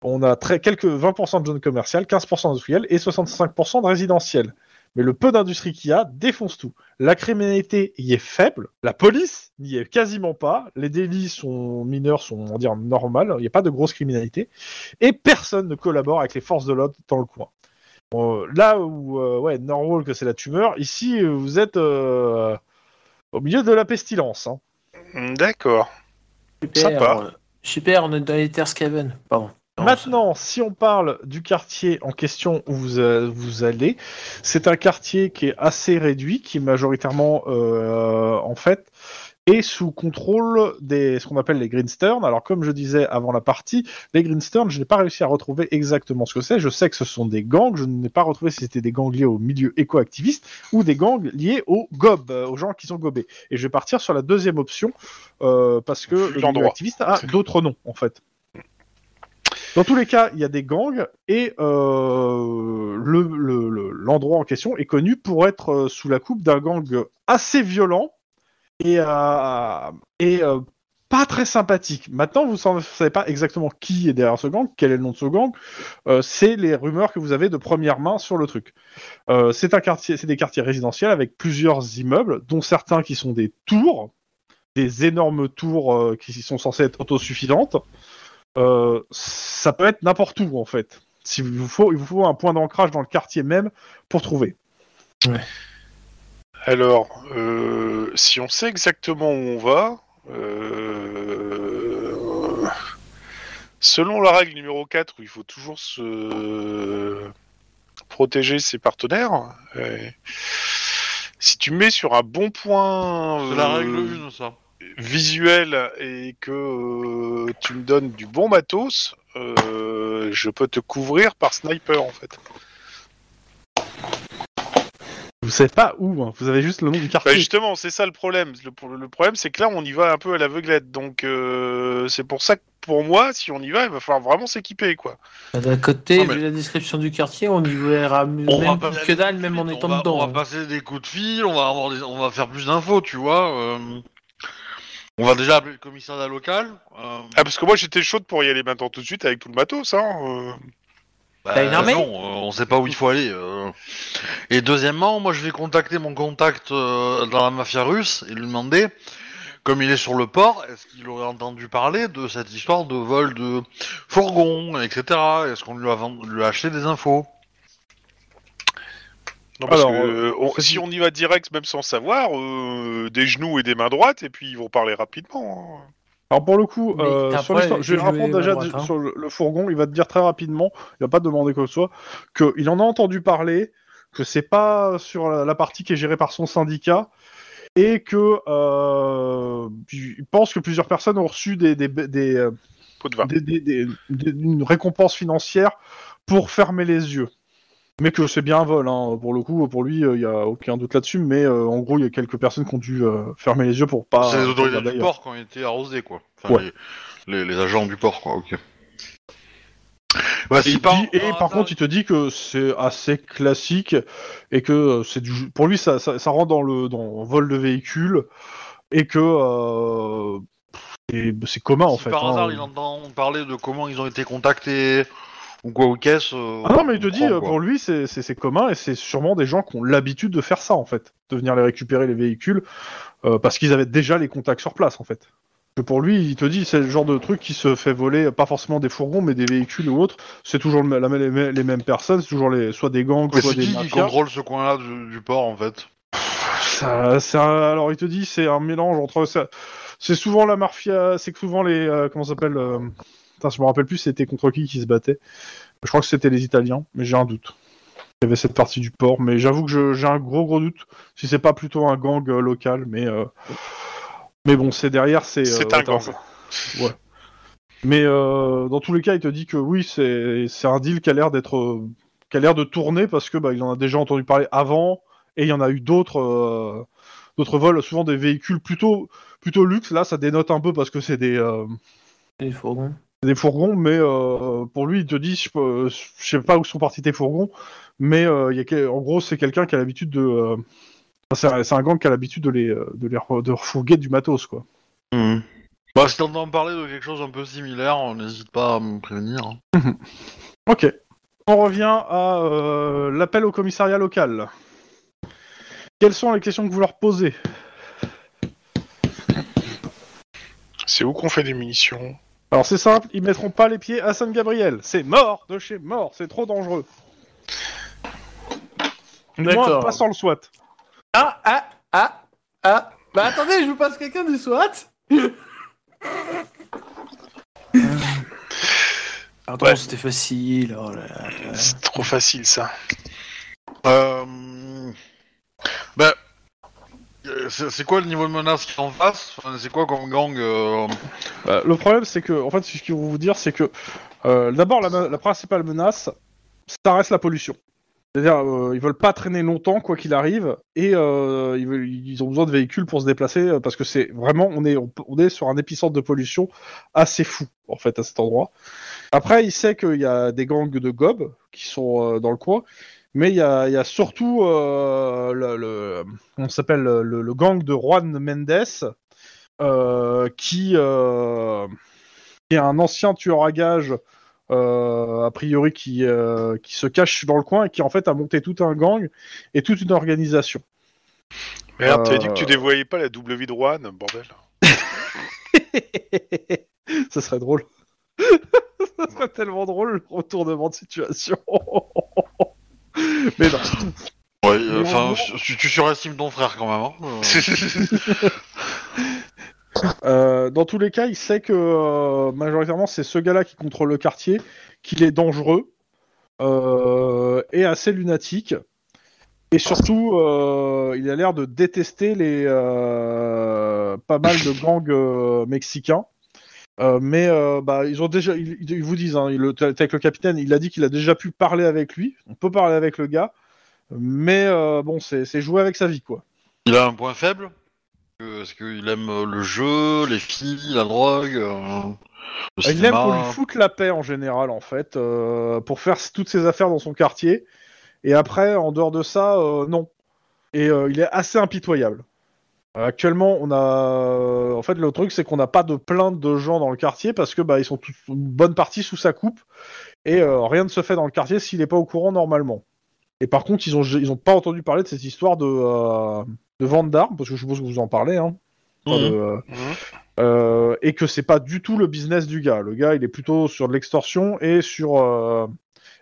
On a très, quelques 20% de zones commerciales, 15% d'industriel et 65% de résidentiel. Mais le peu d'industrie qu'il y a défonce tout. La criminalité y est faible. La police n'y est quasiment pas. Les délits sont mineurs, sont on va dire normales. Il n'y a pas de grosse criminalité et personne ne collabore avec les forces de l'ordre dans le coin. Euh, là où, euh, ouais, Norwalk, c'est la tumeur, ici, euh, vous êtes euh, au milieu de la pestilence. hein. D'accord. Super, Sympa. euh, super, on est dans les terres. Pardon. Maintenant, si on parle du quartier en question où vous, euh, vous allez, c'est un quartier qui est assez réduit, qui est majoritairement, euh, en fait, est sous contrôle des ce qu'on appelle les Greenstern. Alors, comme je disais avant la partie, les Greenstern, je n'ai pas réussi à retrouver exactement ce que c'est. Je sais que ce sont des gangs. Je n'ai pas retrouvé si c'était des gangs liés au milieu éco-activiste ou des gangs liés aux gob, euh, aux gens qui sont gobés. Et je vais partir sur la deuxième option euh, parce que le milieu activiste a d'autres noms, en fait. Dans tous les cas, il y a des gangs et euh, le- le- le- l'endroit en question est connu pour être euh, sous la coupe d'un gang assez violent et, euh, pas très sympathique. Maintenant, vous ne savez pas exactement qui est derrière ce gang, quel est le nom de ce gang. C'est les rumeurs que vous avez de première main sur le truc. C'est des quartiers résidentiels avec plusieurs immeubles, dont certains qui sont des tours, des énormes tours qui sont censées être autosuffisantes. Euh, ça peut être n'importe où en fait. Si vous faut, il vous faut un point d'ancrage dans le quartier même pour trouver. Alors, euh, si on sait exactement où on va, euh, selon la règle numéro 4 où il faut toujours se protéger ses partenaires, si tu mets sur un bon point C'est la règle 1, ça. Visuel et que euh, tu me donnes du bon matos, euh, je peux te couvrir par sniper en fait. Vous savez pas où, hein, vous avez juste le nom du Bah quartier. justement, c'est ça le problème. Le, le problème, c'est que là, on y va un peu à l'aveuglette. Donc, euh, c'est pour ça que, pour moi, si on y va, il va falloir vraiment s'équiper, quoi. Bah, D'un côté, Non, mais- vu la description du quartier, on y verra On même va que dalle, même en on étant va, dedans. On va hein. passer des coups de fil, on va, avoir des- on va faire plus d'infos, tu vois. On va déjà appeler le commissariat local. euh, Ah, parce que moi, j'étais chaude pour y aller maintenant tout de suite avec tout le matos, hein. euh. bah, T'as une armée non, euh, on sait pas où il faut aller. euh. Et deuxièmement, moi je vais contacter mon contact euh, dans la mafia russe et lui demander, comme il est sur le port, est-ce qu'il aurait entendu parler de cette histoire de vol de fourgons, etc. Est-ce qu'on lui a, vend- lui a acheté des infos? Non, parce Alors, que, euh, on- si on y va direct, même sans savoir, euh, des genoux et des mains droites, et puis ils vont parler rapidement. hein. Alors pour le coup, euh, sur l'histoire- je vais à déjà droite, hein. sur le, le fourgon. Il va te dire très rapidement, il va pas te demander quoi que ce soit, qu'il en a entendu parler, que c'est pas sur la, la partie qui est gérée par son syndicat, et que euh, il pense que plusieurs personnes ont reçu des, des, des, Pot de vin. des- des- des- des- une récompense financière pour fermer les yeux. Mais que c'est bien un vol, hein. pour le coup, pour lui, il y a aucun doute là-dessus. Mais euh, en gros, il y a quelques personnes qui ont dû euh, fermer les yeux pour pas. C'est les autorités du port qui ont été arrosées, quoi. Enfin, Ouais. les, les- les agents du port, quoi, ok. Bah, Et, par, dit- et par contre, il te dit que c'est assez classique et que euh, c'est du, pour lui, ça, ça, ça rentre dans le dans vol de véhicule et que euh, c'est commun en fait. par hein. hasard il entend parler de comment ils ont été contactés ou quoi ou qu'est-ce. euh, Ah non, mais il te dit, euh, quoi. pour lui, c'est commun et c'est sûrement des gens qui ont l'habitude de faire ça en fait, de venir les récupérer les véhicules euh, parce qu'ils avaient déjà les contacts sur place en fait. Que pour lui, il te dit, c'est le genre de truc qui se fait voler, pas forcément des fourgons, mais des véhicules ou autres. C'est toujours le- la- les, les mêmes personnes, c'est toujours les, soit des gangs, Mais soit des qui qui contrôle ce coin-là du, du port en fait? Ça- un- alors il te dit c'est un mélange entre ça- c'est souvent la mafia c'est que souvent les euh, comment ça s'appelle euh, putain, je me rappelle plus c'était contre qui qui se battait je crois que c'était les Italiens mais j'ai un doute il y avait cette partie du port mais j'avoue que j'ai un gros gros doute si c'est pas plutôt un gang euh, local mais euh, mais bon c'est derrière c'est C'est euh, un gang. ouais mais euh, dans tous les cas il te dit que oui c'est c'est un deal qui a l'air d'être euh, qui a l'air de tourner parce que bah, il en a déjà entendu parler avant et il y en a eu d'autres euh, d'autres vols, souvent des véhicules plutôt plutôt luxe. Là, ça dénote un peu parce que c'est des, euh, Les fourgons. Des fourgons, mais euh, pour lui, il te dit, je, peux- je sais pas où sont partis tes fourgons, mais euh, il y a, en gros, c'est quelqu'un qui a l'habitude de, euh, c'est un- c'est un gang qui a l'habitude de les, de les re- de refourguer du matos, quoi. Bah, si t'entends parler de quelque chose un peu similaire, n'hésite pas à me prévenir. hein. Ok. On revient à euh, l'appel au commissariat local. Quelles sont les questions que vous leur posez? C'est où qu'on fait des munitions? Alors c'est simple, ils mettront pas les pieds à Saint-Gabriel. C'est mort de chez mort, c'est trop dangereux. Du moins, pas sans le SWAT. Ah, ah, ah, ah. Bah attendez, je vous passe quelqu'un du SWAT. Pardon, Ouais. c'était facile. Oh là là. C'est trop facile ça. Euh... Bah... euh, C'est quoi le niveau de menace qui en face? C'est quoi comme gang euh, Bah, le problème, c'est que, en fait, ce qu'ils vont vous dire, c'est que euh, d'abord, la, principale menace, ça reste la pollution. C'est-à-dire, euh, ils veulent pas traîner longtemps, quoi qu'il arrive, et ils, ont besoin de véhicules pour se déplacer, parce que c'est vraiment, on est, on, est sur un épicentre de pollution assez fou, en fait, à cet endroit. Après, il sait qu'il y a des gangs de gobs qui sont dans le coin, mais il y a, il y a surtout euh, le, le, on s'appelle le, le gang de Juan Mendes, euh, qui, euh, qui est un ancien tueur à gages, a priori qui, qui se cache dans le coin et qui en fait a monté tout un gang et toute une organisation. Merde, t'avais dit que tu dévoyais pas la double vie de Rouen, bordel. Ça serait drôle. Ça serait tellement drôle le retournement de situation. Mais non. Ouais, Mais enfin, tu, tu surestimes ton frère quand même. Hein euh. Euh, dans tous les cas, il sait que euh, majoritairement c'est ce gars-là qui contrôle le quartier, qu'il est dangereux euh, et assez lunatique. Et surtout, euh, il a l'air de détester les euh, pas mal de gangs euh, mexicains. Euh, mais euh, bah, ils ont déjà, ils, ils vous disent, hein, le- avec le capitaine, il a dit qu'il a déjà pu parler avec lui. On peut parler avec le gars, mais euh, bon, c'est jouer avec sa vie, quoi. Il a un point faible? Est-ce qu'il aime le jeu, les filles, la drogue le Il aime qu'on lui foute la paix en général, en fait, pour faire toutes ses affaires dans son quartier. Et après, en dehors de ça, non. Et il est assez impitoyable. Euh, Actuellement, on a. En fait, le truc, c'est qu'on n'a pas de plainte de gens dans le quartier parce que bah, ils sont une bonne partie sous sa coupe et euh, rien ne se fait dans le quartier s'il n'est pas au courant normalement. Et par contre, ils ont ils ont pas entendu parler de cette histoire de euh, de vente d'armes parce que je suppose que vous en parlez. Hein. Enfin, Mhm. de, euh, euh, et que c'est pas du tout le business du gars. Le gars, il est plutôt sur de l'extorsion et sur euh,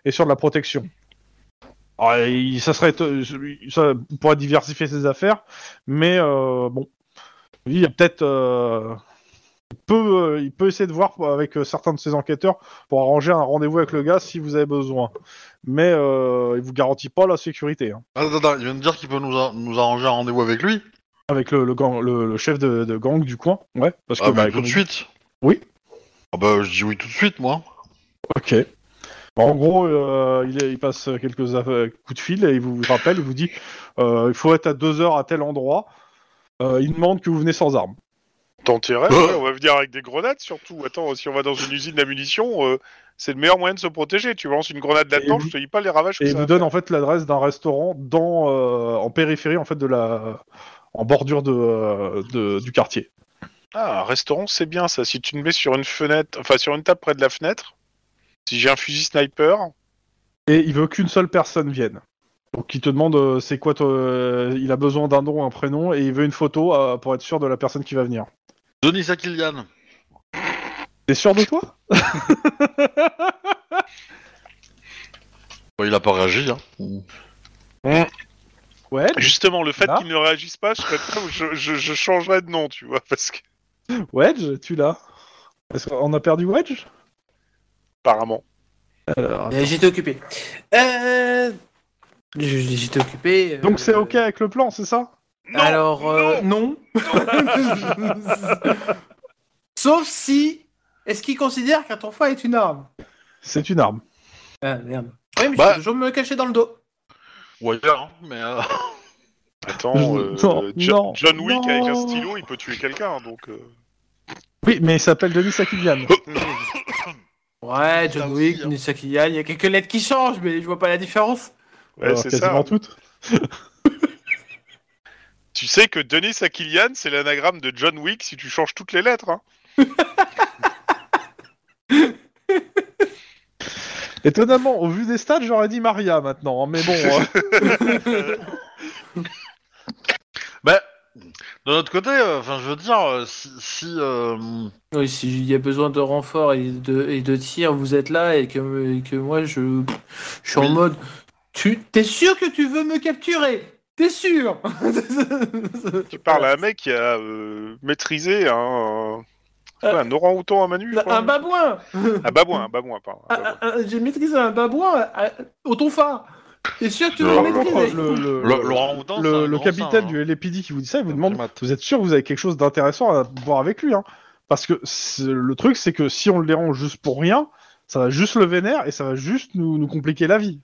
et sur de la protection. Alors, il- ça serait euh, ça pourrait diversifier ses affaires, mais euh, bon, il y a peut-être euh, il peut il peut essayer de voir avec certains de ses enquêteurs pour arranger un rendez-vous avec le gars si vous avez besoin. Mais euh, il vous garantit pas la sécurité. hein. Attends, attends, il vient de dire qu'il peut nous, a- nous arranger un rendez-vous avec lui? Avec le, le, gang- le, le chef de, de gang du coin, ouais. Parce que Ah, bah, tout de suite? Oui. Ah bah, je dis oui tout de suite, moi. Ok. En gros, euh, il, est- il passe quelques coups de fil et il vous rappelle, il vous dit euh, il faut être à deux heures à tel endroit. Euh, il demande que vous venez sans armes. Ouais, On va venir avec des grenades surtout. Attends, si on va dans une usine à munitions, euh, c'est le meilleur moyen de se protéger. Tu lances une grenade là-dedans, je te dis pas les ravages que Et il ça vous donne faire. en fait l'adresse d'un restaurant dans euh, en périphérie en fait de la en bordure de, euh, de- du quartier. Ah, un restaurant, c'est bien ça. Si tu me mets sur une fenêtre, enfin sur une table près de la fenêtre, si j'ai un fusil sniper, Et il veut qu'une seule personne vienne. Donc il te demande euh, c'est quoi toi, euh, il a besoin d'un nom, un prénom et il veut une photo euh, pour être sûr de la personne qui va venir. Denis Akilian. T'es sûr de toi? Il a pas réagi, hein. Ouais. justement, le fait Là qu'ils ne réagissent pas, je, serais prêt- je, je, je changerais de nom, tu vois, parce que Wedge, tu l'as Est-ce qu'on a perdu Wedge? Apparemment. Euh, J'étais occupé. Euh... J'étais occupé. euh, Donc c'est ok avec le plan, c'est ça? Alors, euh, non. Sauf si. Est-ce qu'il considère qu'un tonfa est une arme? C'est une arme. Ah merde. Oui, mais Bah- je peux toujours me cacher dans le dos. Ou ailleurs, hein, mais... euh, Attends, euh, Non, Jo- non, John Wick avec un non. stylo, il peut tuer quelqu'un, donc. euh, Oui, mais il s'appelle Denis Akilian. Ouais, John Wick, hein. Nisaki Yan, il y a quelques lettres qui changent, mais je vois pas la différence. Ouais, c'est ça. quasiment toutes. Tu sais que Denis Akilian, c'est l'anagramme de John Wick si tu changes toutes les lettres. Hein. Étonnamment, au vu des stats, j'aurais dit Maria maintenant, hein, mais bon. euh, Bah, de notre côté, euh, enfin, je veux dire, euh, si, si, euh, Oui, s'il y a besoin de renfort et de, et de tir, vous êtes là et que, et que moi je, je suis Oui. en mode. Tu t'es sûr que tu veux me capturer? T'es sûr? Tu parles à un mec qui a euh, maîtrisé un, un, c'est quoi, un orang-outan à Manu. Un babouin Un babouin, un babouin, pardon. babouin. un- un- J'ai maîtrisé un babouin à- au tonfa T'es sûr que tu le le, le- Le- Laurent Houtan, c'est le- un le grand capitaine singe, du LAPD qui vous dit ça, il vous demande primate. Vous êtes sûr que vous avez quelque chose d'intéressant à voir avec lui hein Parce que le truc, c'est que si on le dérange juste pour rien, ça va juste le vénère et ça va juste nous, nous compliquer la vie.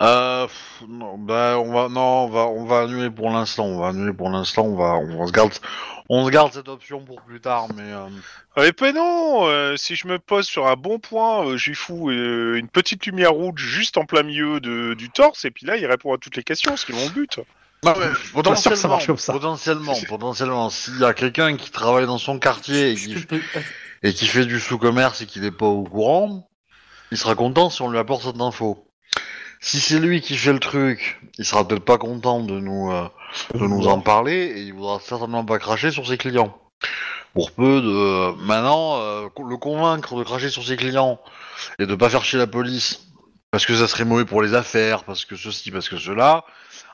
Euh, pff, non, bah, on va, non, on va, on va annuler pour l'instant. On va annuler pour l'instant. On va, on se garde, on se garde cette option pour plus tard. Mais euh, Mais pas non euh, Si je me pose sur un bon point, euh, j'y fous euh, une petite lumière rouge juste en plein milieu de, du torse, et puis là, il répond à toutes les questions, ce qui est mon but. non, mais que ça marche comme ça. potentiellement, potentiellement, s'il y a quelqu'un qui travaille dans son quartier qui, et qui fait du sous-commerce et qui n'est pas au courant, il sera content si on lui apporte cette info. Si c'est lui qui fait le truc, il sera peut-être pas content de nous, euh, de nous en parler et il voudra certainement pas cracher sur ses clients. Pour peu de maintenant euh, le convaincre de cracher sur ses clients et de pas faire chier la police parce que ça serait mauvais pour les affaires, parce que ceci, parce que cela.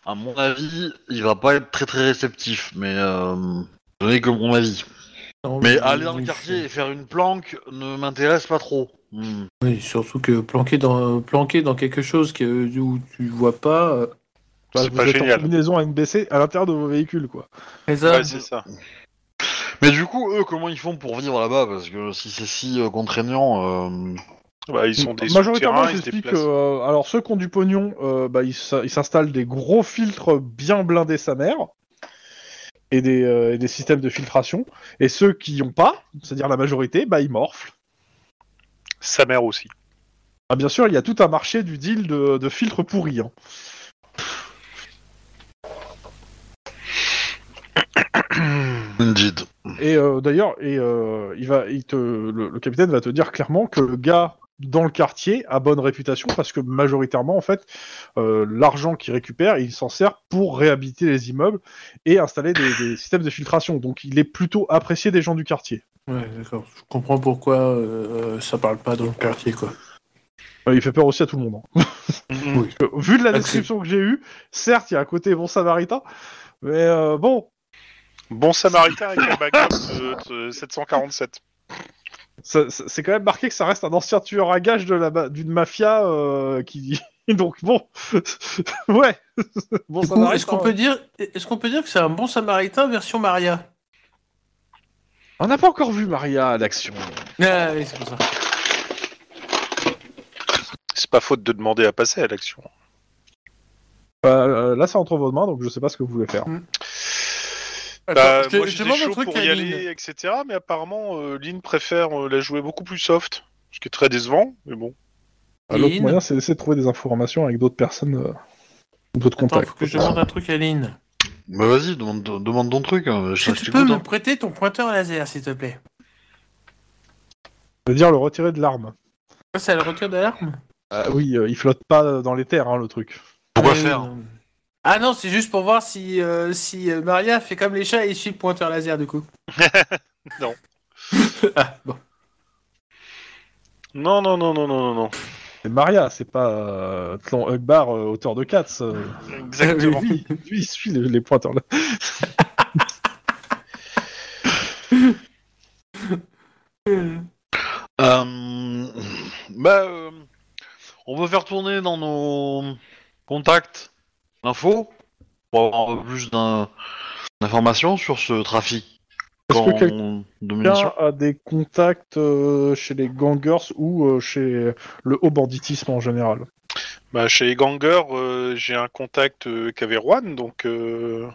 À mon avis, il va pas être très très réceptif, mais euh, n'est que mon avis. Non, Mais aller dans le quartier et faire une planque ne m'intéresse pas trop. Hmm. Oui, surtout que planqué dans, planqué dans quelque chose que, où tu vois pas. euh, Bah, C'est vous pas êtes génial. en combinaison NBC à l'intérieur de vos véhicules, quoi. c'est ça. Ouais, c'est ça. Mais du coup, eux, comment ils font pour vivre là-bas? Parce que si c'est si euh, contraignant, euh, Bah, ils sont des Majoritairement, j'explique euh, alors ceux qui ont du pognon, euh, bah, ils s- ils s'installent des gros filtres bien blindés sa mère et des, euh, et des systèmes de filtration. Et ceux qui n'ont pas, c'est-à-dire la majorité, bah, ils morflent. Sa mère aussi. Ah, bien sûr, il y a tout un marché du deal de, de filtres pourris. hein. indeed. Et euh, d'ailleurs, et euh, il va, il te, le, le capitaine va te dire clairement que le gars dans le quartier a bonne réputation parce que majoritairement, en fait, euh, l'argent qu'il récupère, il s'en sert pour réhabiliter les immeubles et installer des, des systèmes de filtration. Donc, il est plutôt apprécié des gens du quartier. Ouais, d'accord. Je comprends pourquoi euh, ça parle pas dans le quartier, quoi. Il fait peur aussi à tout le monde. hein. Oui. Euh, Vu de la Ah, description que j'ai eue, certes, il y a un côté bon samaritain, mais euh, bon, Bon samaritain avec un backup de, de 747. ça- ça- c'est quand même marqué que ça reste un ancien tueur à gages de la ma- d'une mafia euh, qui. Donc bon, ouais. bon est-ce qu'on ouais. peut dire, est-ce qu'on peut dire que c'est un bon samaritain version Maria? On n'a pas encore vu Maria à l'action. Ah oui, c'est pour ça. C'est pas faute de demander à passer à l'action. Euh, là, c'est entre vos mains, donc je sais pas ce que vous voulez faire. Bah, moi j'étais demande un chaud truc pour à y Lynn. aller, etc. Mais apparemment, euh, Lynn préfère euh, la jouer beaucoup plus soft. Ce qui est très décevant, mais bon. L'autre moyen, c'est d'essayer de trouver des informations avec d'autres personnes, euh, d'autres Attends, contacts. faut que je demande un truc à Lynn. Bah vas-y, demande, demande ton truc. hein, je Tu, je tu peux t'écoute, me hein. prêter ton pointeur laser, s'il te plaît C'est-à-dire le retirer de l'arme. Ça, c'est le retire d'alarme Ah oui, euh, il flotte pas dans les terres, hein, le truc. Pourquoi oui, faire? Non. Ah non, c'est juste pour voir si, euh, si euh, Maria fait comme les chats et suit le pointeur laser, du coup. Non. ah, bon. Non, non, non, non, non, non, non. C'est Maria, c'est pas euh, Tlon Hugbar, euh, auteur de Cats. euh. Exactement. lui, lui, il suit les, les pointeurs là. Euh, bah, on veut faire tourner dans nos contacts l'info pour avoir un peu plus d'informations sur ce trafic Est-ce que quelqu'un a des contacts euh, chez les gangers ou euh, chez le haut banditisme en général? Bah, chez les gangers, euh, j'ai un contact euh, qu'avait Juan, donc euh,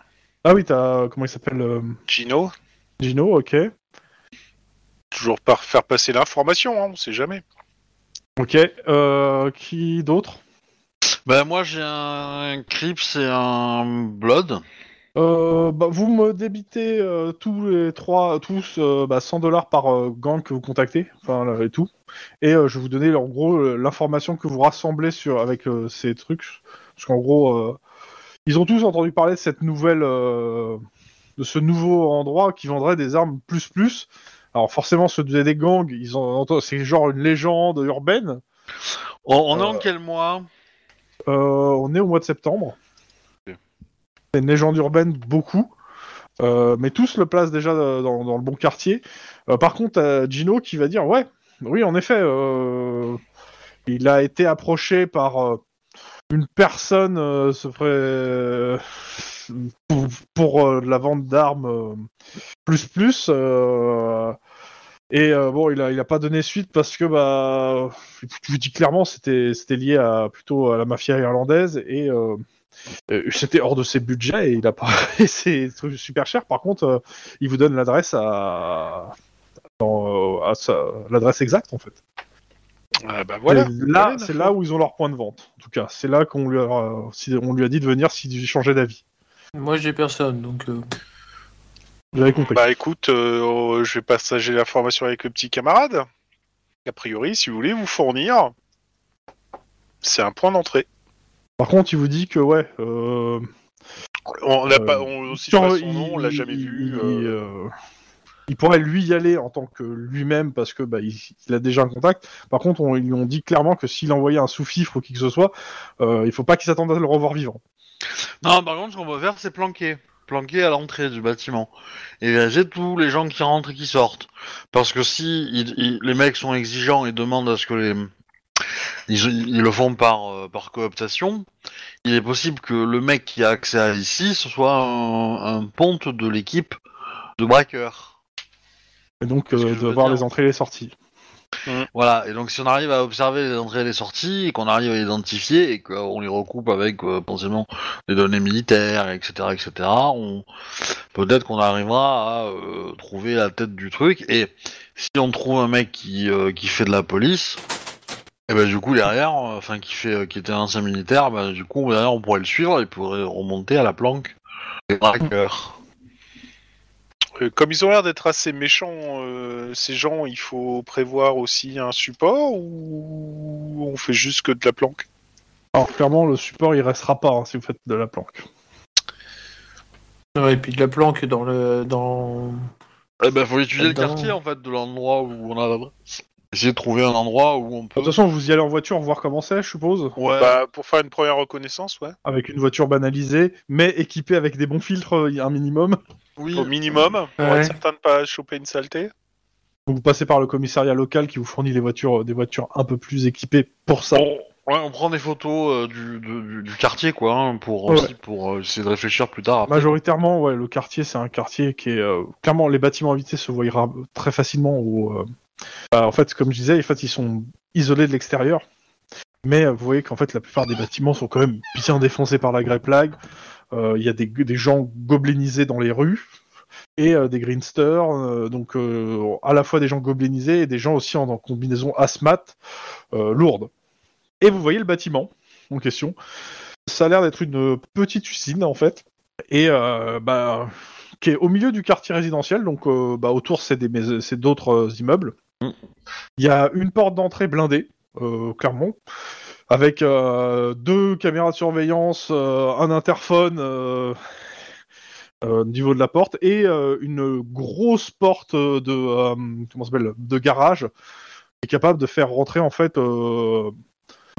Ah oui, t'as. Comment il s'appelle euh, Gino. Gino, ok. Toujours par faire passer l'information, hein, on sait jamais. Ok, euh, qui d'autre? Bah moi j'ai un Crips et un Blood. Euh, bah, vous me débitez euh, tous les trois, tous euh, bah, 100 dollars par euh, gang que vous contactez, enfin là, et tout. Et euh, je vais vous donner en gros l'information que vous rassemblez sur avec euh, ces trucs, parce qu'en gros, euh, ils ont tous entendu parler de cette nouvelle, euh, de ce nouveau endroit qui vendrait des armes plus plus. Alors forcément, ceux des gangs, ils ont, entendu- c'est genre une légende urbaine. On, on est en quel mois? Euh, on est au mois de septembre. C'est une légende urbaine, beaucoup. Euh, mais tous le placent déjà dans, le bon quartier. Euh, par contre, Gino qui va dire Ouais, oui, en effet, euh, il a été approché par une personne pour, la vente d'armes plus plus. et bon, il a, il a pas donné suite parce que bah, je vous dis clairement, c'était c'était lié à plutôt à la mafia irlandaise et euh, c'était hors de ses budgets et il a pas c'est super cher. Par contre, euh, il vous donne l'adresse à, dans, euh, à sa- l'adresse exacte en fait. Ah bah voilà. Là, c'est là où ils ont leur point de vente. En tout cas, c'est là qu'on lui a, si- on lui a dit de venir s'il changeait d'avis. Moi, j'ai personne, donc. euh, avez compris. Bah écoute, euh, je vais partager l'information avec le petit camarade. A priori, si vous voulez vous fournir, c'est un point d'entrée. Par contre, il vous dit que ouais. Euh, On n'a Euh, pas, on aussi Sur- pas son il- nom, on l'a jamais il- vu. Il, euh, euh, il pourrait lui y aller en tant que lui-même parce que bah, il, il a déjà un contact. Par contre, on, ils lui ont dit clairement que s'il envoyait un sous-fifre ou qui que ce soit, euh, il faut pas qu'il s'attende à le revoir vivant. Non, par contre, ce qu'on va faire, c'est planquer. Planquer à l'entrée du bâtiment. Et vérifier tous les gens qui rentrent et qui sortent. Parce que si les mecs sont exigeants et demandent à ce que les. Ils, ils le font par, euh, par cooptation, il est possible que le mec qui a accès à ici, ce soit un, un ponte de l'équipe de braqueurs. Et donc, euh, de voir dire. les entrées et les sorties. Voilà, et donc si on arrive à observer les entrées et les sorties, et qu'on arrive à les identifier, et qu'on les recoupe avec euh, potentiellement des données militaires, etc., etc., on... peut-être qu'on arrivera à euh, trouver la tête du truc, et si on trouve un mec qui, euh, qui fait de la police, et ben du coup derrière, euh, enfin qui fait, euh, qui était un ancien militaire, ben du coup derrière on pourrait le suivre et pourrait remonter à la planque des braqueurs. euh, comme ils ont l'air d'être assez méchants, euh, ces gens, il faut prévoir aussi un support ou on fait juste que de la planque? Alors, clairement, le support, il restera pas hein, si vous faites de la planque. Ouais, et puis de la planque dans le. Dans... Eh ben faut étudier le quartier en fait de l'endroit où on a l'adresse. Essayer de trouver un endroit où on De peut. toute façon, vous y allez en voiture voir comment c'est, je suppose. Ouais. Bah, pour faire une première reconnaissance, ouais. Avec une voiture banalisée, mais équipée avec des bons filtres, euh, un minimum. oui. Au minimum, pour Ouais. être certain de pas choper une saleté. Donc, vous passez par le commissariat local qui vous fournit les voitures, euh, des voitures un peu plus équipées pour ça. Ouais, on prend des photos euh, du, de- du, du quartier quoi, hein, pour Ouais. aussi pour euh, essayer de réfléchir plus tard. après. Majoritairement, ouais, le quartier, c'est un quartier qui est euh, clairement les bâtiments habités se voient très facilement. Au, euh, bah, en fait, comme je disais, en fait, ils sont isolés de l'extérieur. Mais euh, vous voyez qu'en fait, la plupart des bâtiments sont quand même bien défoncés par la Grey Plague. Euh, Il y a des, gens goblinisés dans les rues et euh, des greensters, donc à la fois des gens goblinisés et des gens aussi en, combinaison asthmat euh, lourde. Et vous voyez le bâtiment en question. Ça a l'air d'être une petite usine en fait et bah, qui est au milieu du quartier résidentiel, donc bah, autour c'est d'autres immeubles. Mm. Il y a une porte d'entrée blindée, euh, clairement, avec euh, deux caméras de surveillance, euh, un interphone au niveau de la porte et une grosse porte de comment s'appelle de garage qui est capable de faire rentrer en fait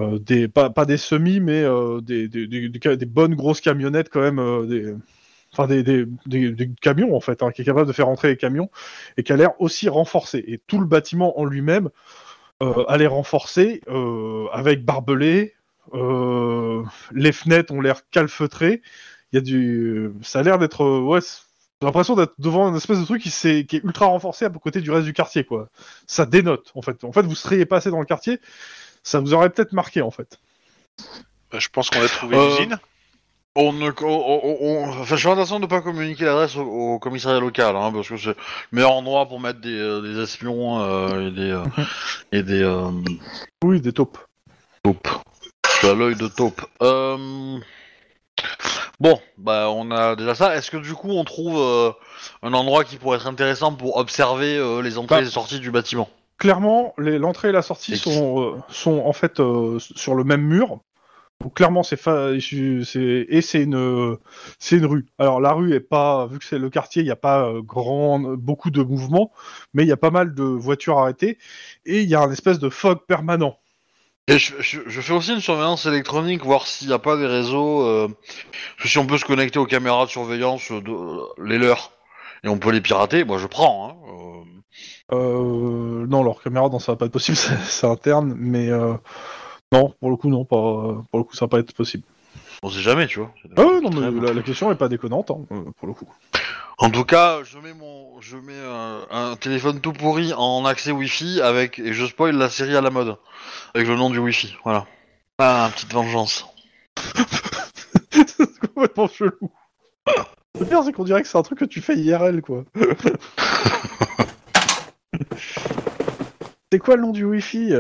des pas, des semis mais des, bonnes grosses camionnettes quand même enfin des, des, des- des camions en fait hein, qui est capable de faire rentrer les camions et qui a l'air aussi renforcé. Et tout le bâtiment en lui-même euh, a l'air renforcé euh, avec barbelés euh, les fenêtres ont l'air calfeutrées. Il y a du ça a l'air d'être euh, ouais j'ai l'impression d'être devant une espèce de truc qui, est ultra renforcé à côté du reste du quartier quoi. Ça dénote en fait. En fait vous seriez passé dans le quartier ça vous aurait peut-être marqué en fait. Bah, je pense qu'on a trouvé Euh, l'usine. On ne, on, on- on- enfin, je fais attention de ne pas communiquer l'adresse au, au commissariat local, hein, parce que c'est le meilleur endroit pour mettre des, euh, des espions euh, et des euh, et des Oui, des taupes. taupes. Suis à l'œil de taupe. Bon, bah on a déjà ça. Est-ce que du coup on trouve un endroit qui pourrait être intéressant pour observer les entrées Bah. et les sorties du bâtiment? Clairement, l'entrée et la sortie Et sont, sont en fait sur le même mur. Clairement, c'est fa- et c'est une c'est une rue. Alors la rue est pas vu que c'est le quartier, il n'y a pas euh, grand beaucoup de mouvements, mais il y a pas mal de voitures arrêtées et il y a un espèce de fog permanent. Et je, je- je fais aussi une surveillance électronique, voir s'il n'y a pas des réseaux, euh, si on peut se connecter aux caméras de surveillance, de, les leurs, et on peut les pirater, moi je prends. Hein, euh. Euh, non, leur caméra, non, ça va pas être possible, c'est interne, mais euh, non, pour le coup, non, pas pour le coup, ça va pas être possible. On sait jamais, tu vois. Ah non, mais la question est pas déconnante, hein, euh, pour le coup. En tout cas, je mets mon, je mets euh, un téléphone tout pourri en accès Wi-Fi avec et je spoil la série à la mode avec le nom du Wi-Fi. Voilà. Ah, petite vengeance. c'est complètement chelou. Le pire, c'est qu'on dirait que c'est un truc que tu fais IRL, quoi. c'est quoi le nom du Wi-Fi?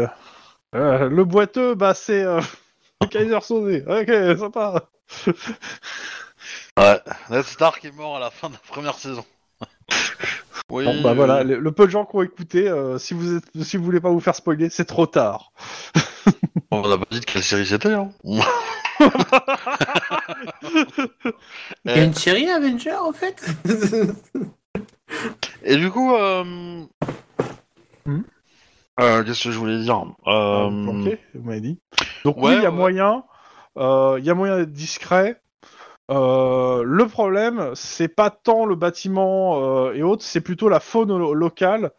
Euh, Le boiteux, bah c'est euh, le Kaiser Soze. Ok, sympa. Ouais. Ned Stark est mort à la fin de la première saison. oui. Bon, bah euh, voilà, le, le peu de gens qui ont écouté, euh, si vous êtes, si vous voulez pas vous faire spoiler, c'est trop tard. On n'a pas dit de quelle série c'était. Hein. Il y a une série Avenger en fait? Et du coup, euh... Hmm? Euh, qu'est-ce que je voulais dire euh... Ok, vous m'avez dit. Donc ouais, oui, il y a ouais. moyen, euh, il y a moyen d'être discret. Euh, le problème, c'est pas tant le bâtiment euh, et autres, c'est plutôt la faune lo- locale,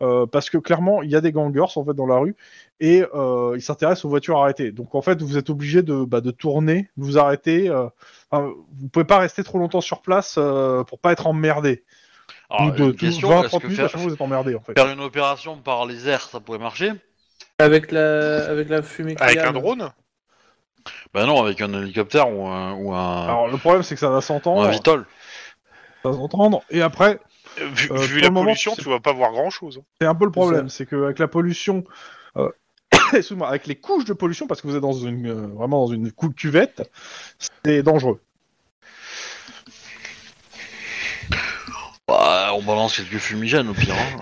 euh, parce que clairement, il y a des gangers en fait dans la rue et euh, ils s'intéressent aux voitures arrêtées. Donc en fait, vous êtes obligé de, bah, de tourner, de vous arrêter. euh, enfin, vous pouvez pas rester trop longtemps sur place euh, pour pas être emmerdé. Alors, Ou de une tout- question, 20 est-ce 30 que minutes, à faire, chaque fois, vous êtes emmerdé en fait. faire une opération par les airs, ça pourrait marcher avec, la... avec la fumée qui Avec un drone Ben non, avec un hélicoptère ou un, ou un, Alors le problème, c'est que ça va ou s'entendre, un Vitol. ça va s'entendre, et après, Euh, Vu, Euh, vu pour la le moment, pollution, c'est- tu vas pas voir grand chose. C'est un peu le problème, c'est qu'avec la pollution, euh, excuse-moi, avec les couches de pollution, parce que vous êtes dans une, euh, vraiment dans une cou- cuvette, c'est dangereux. Bah, on balance quelques fumigènes au pire. hein.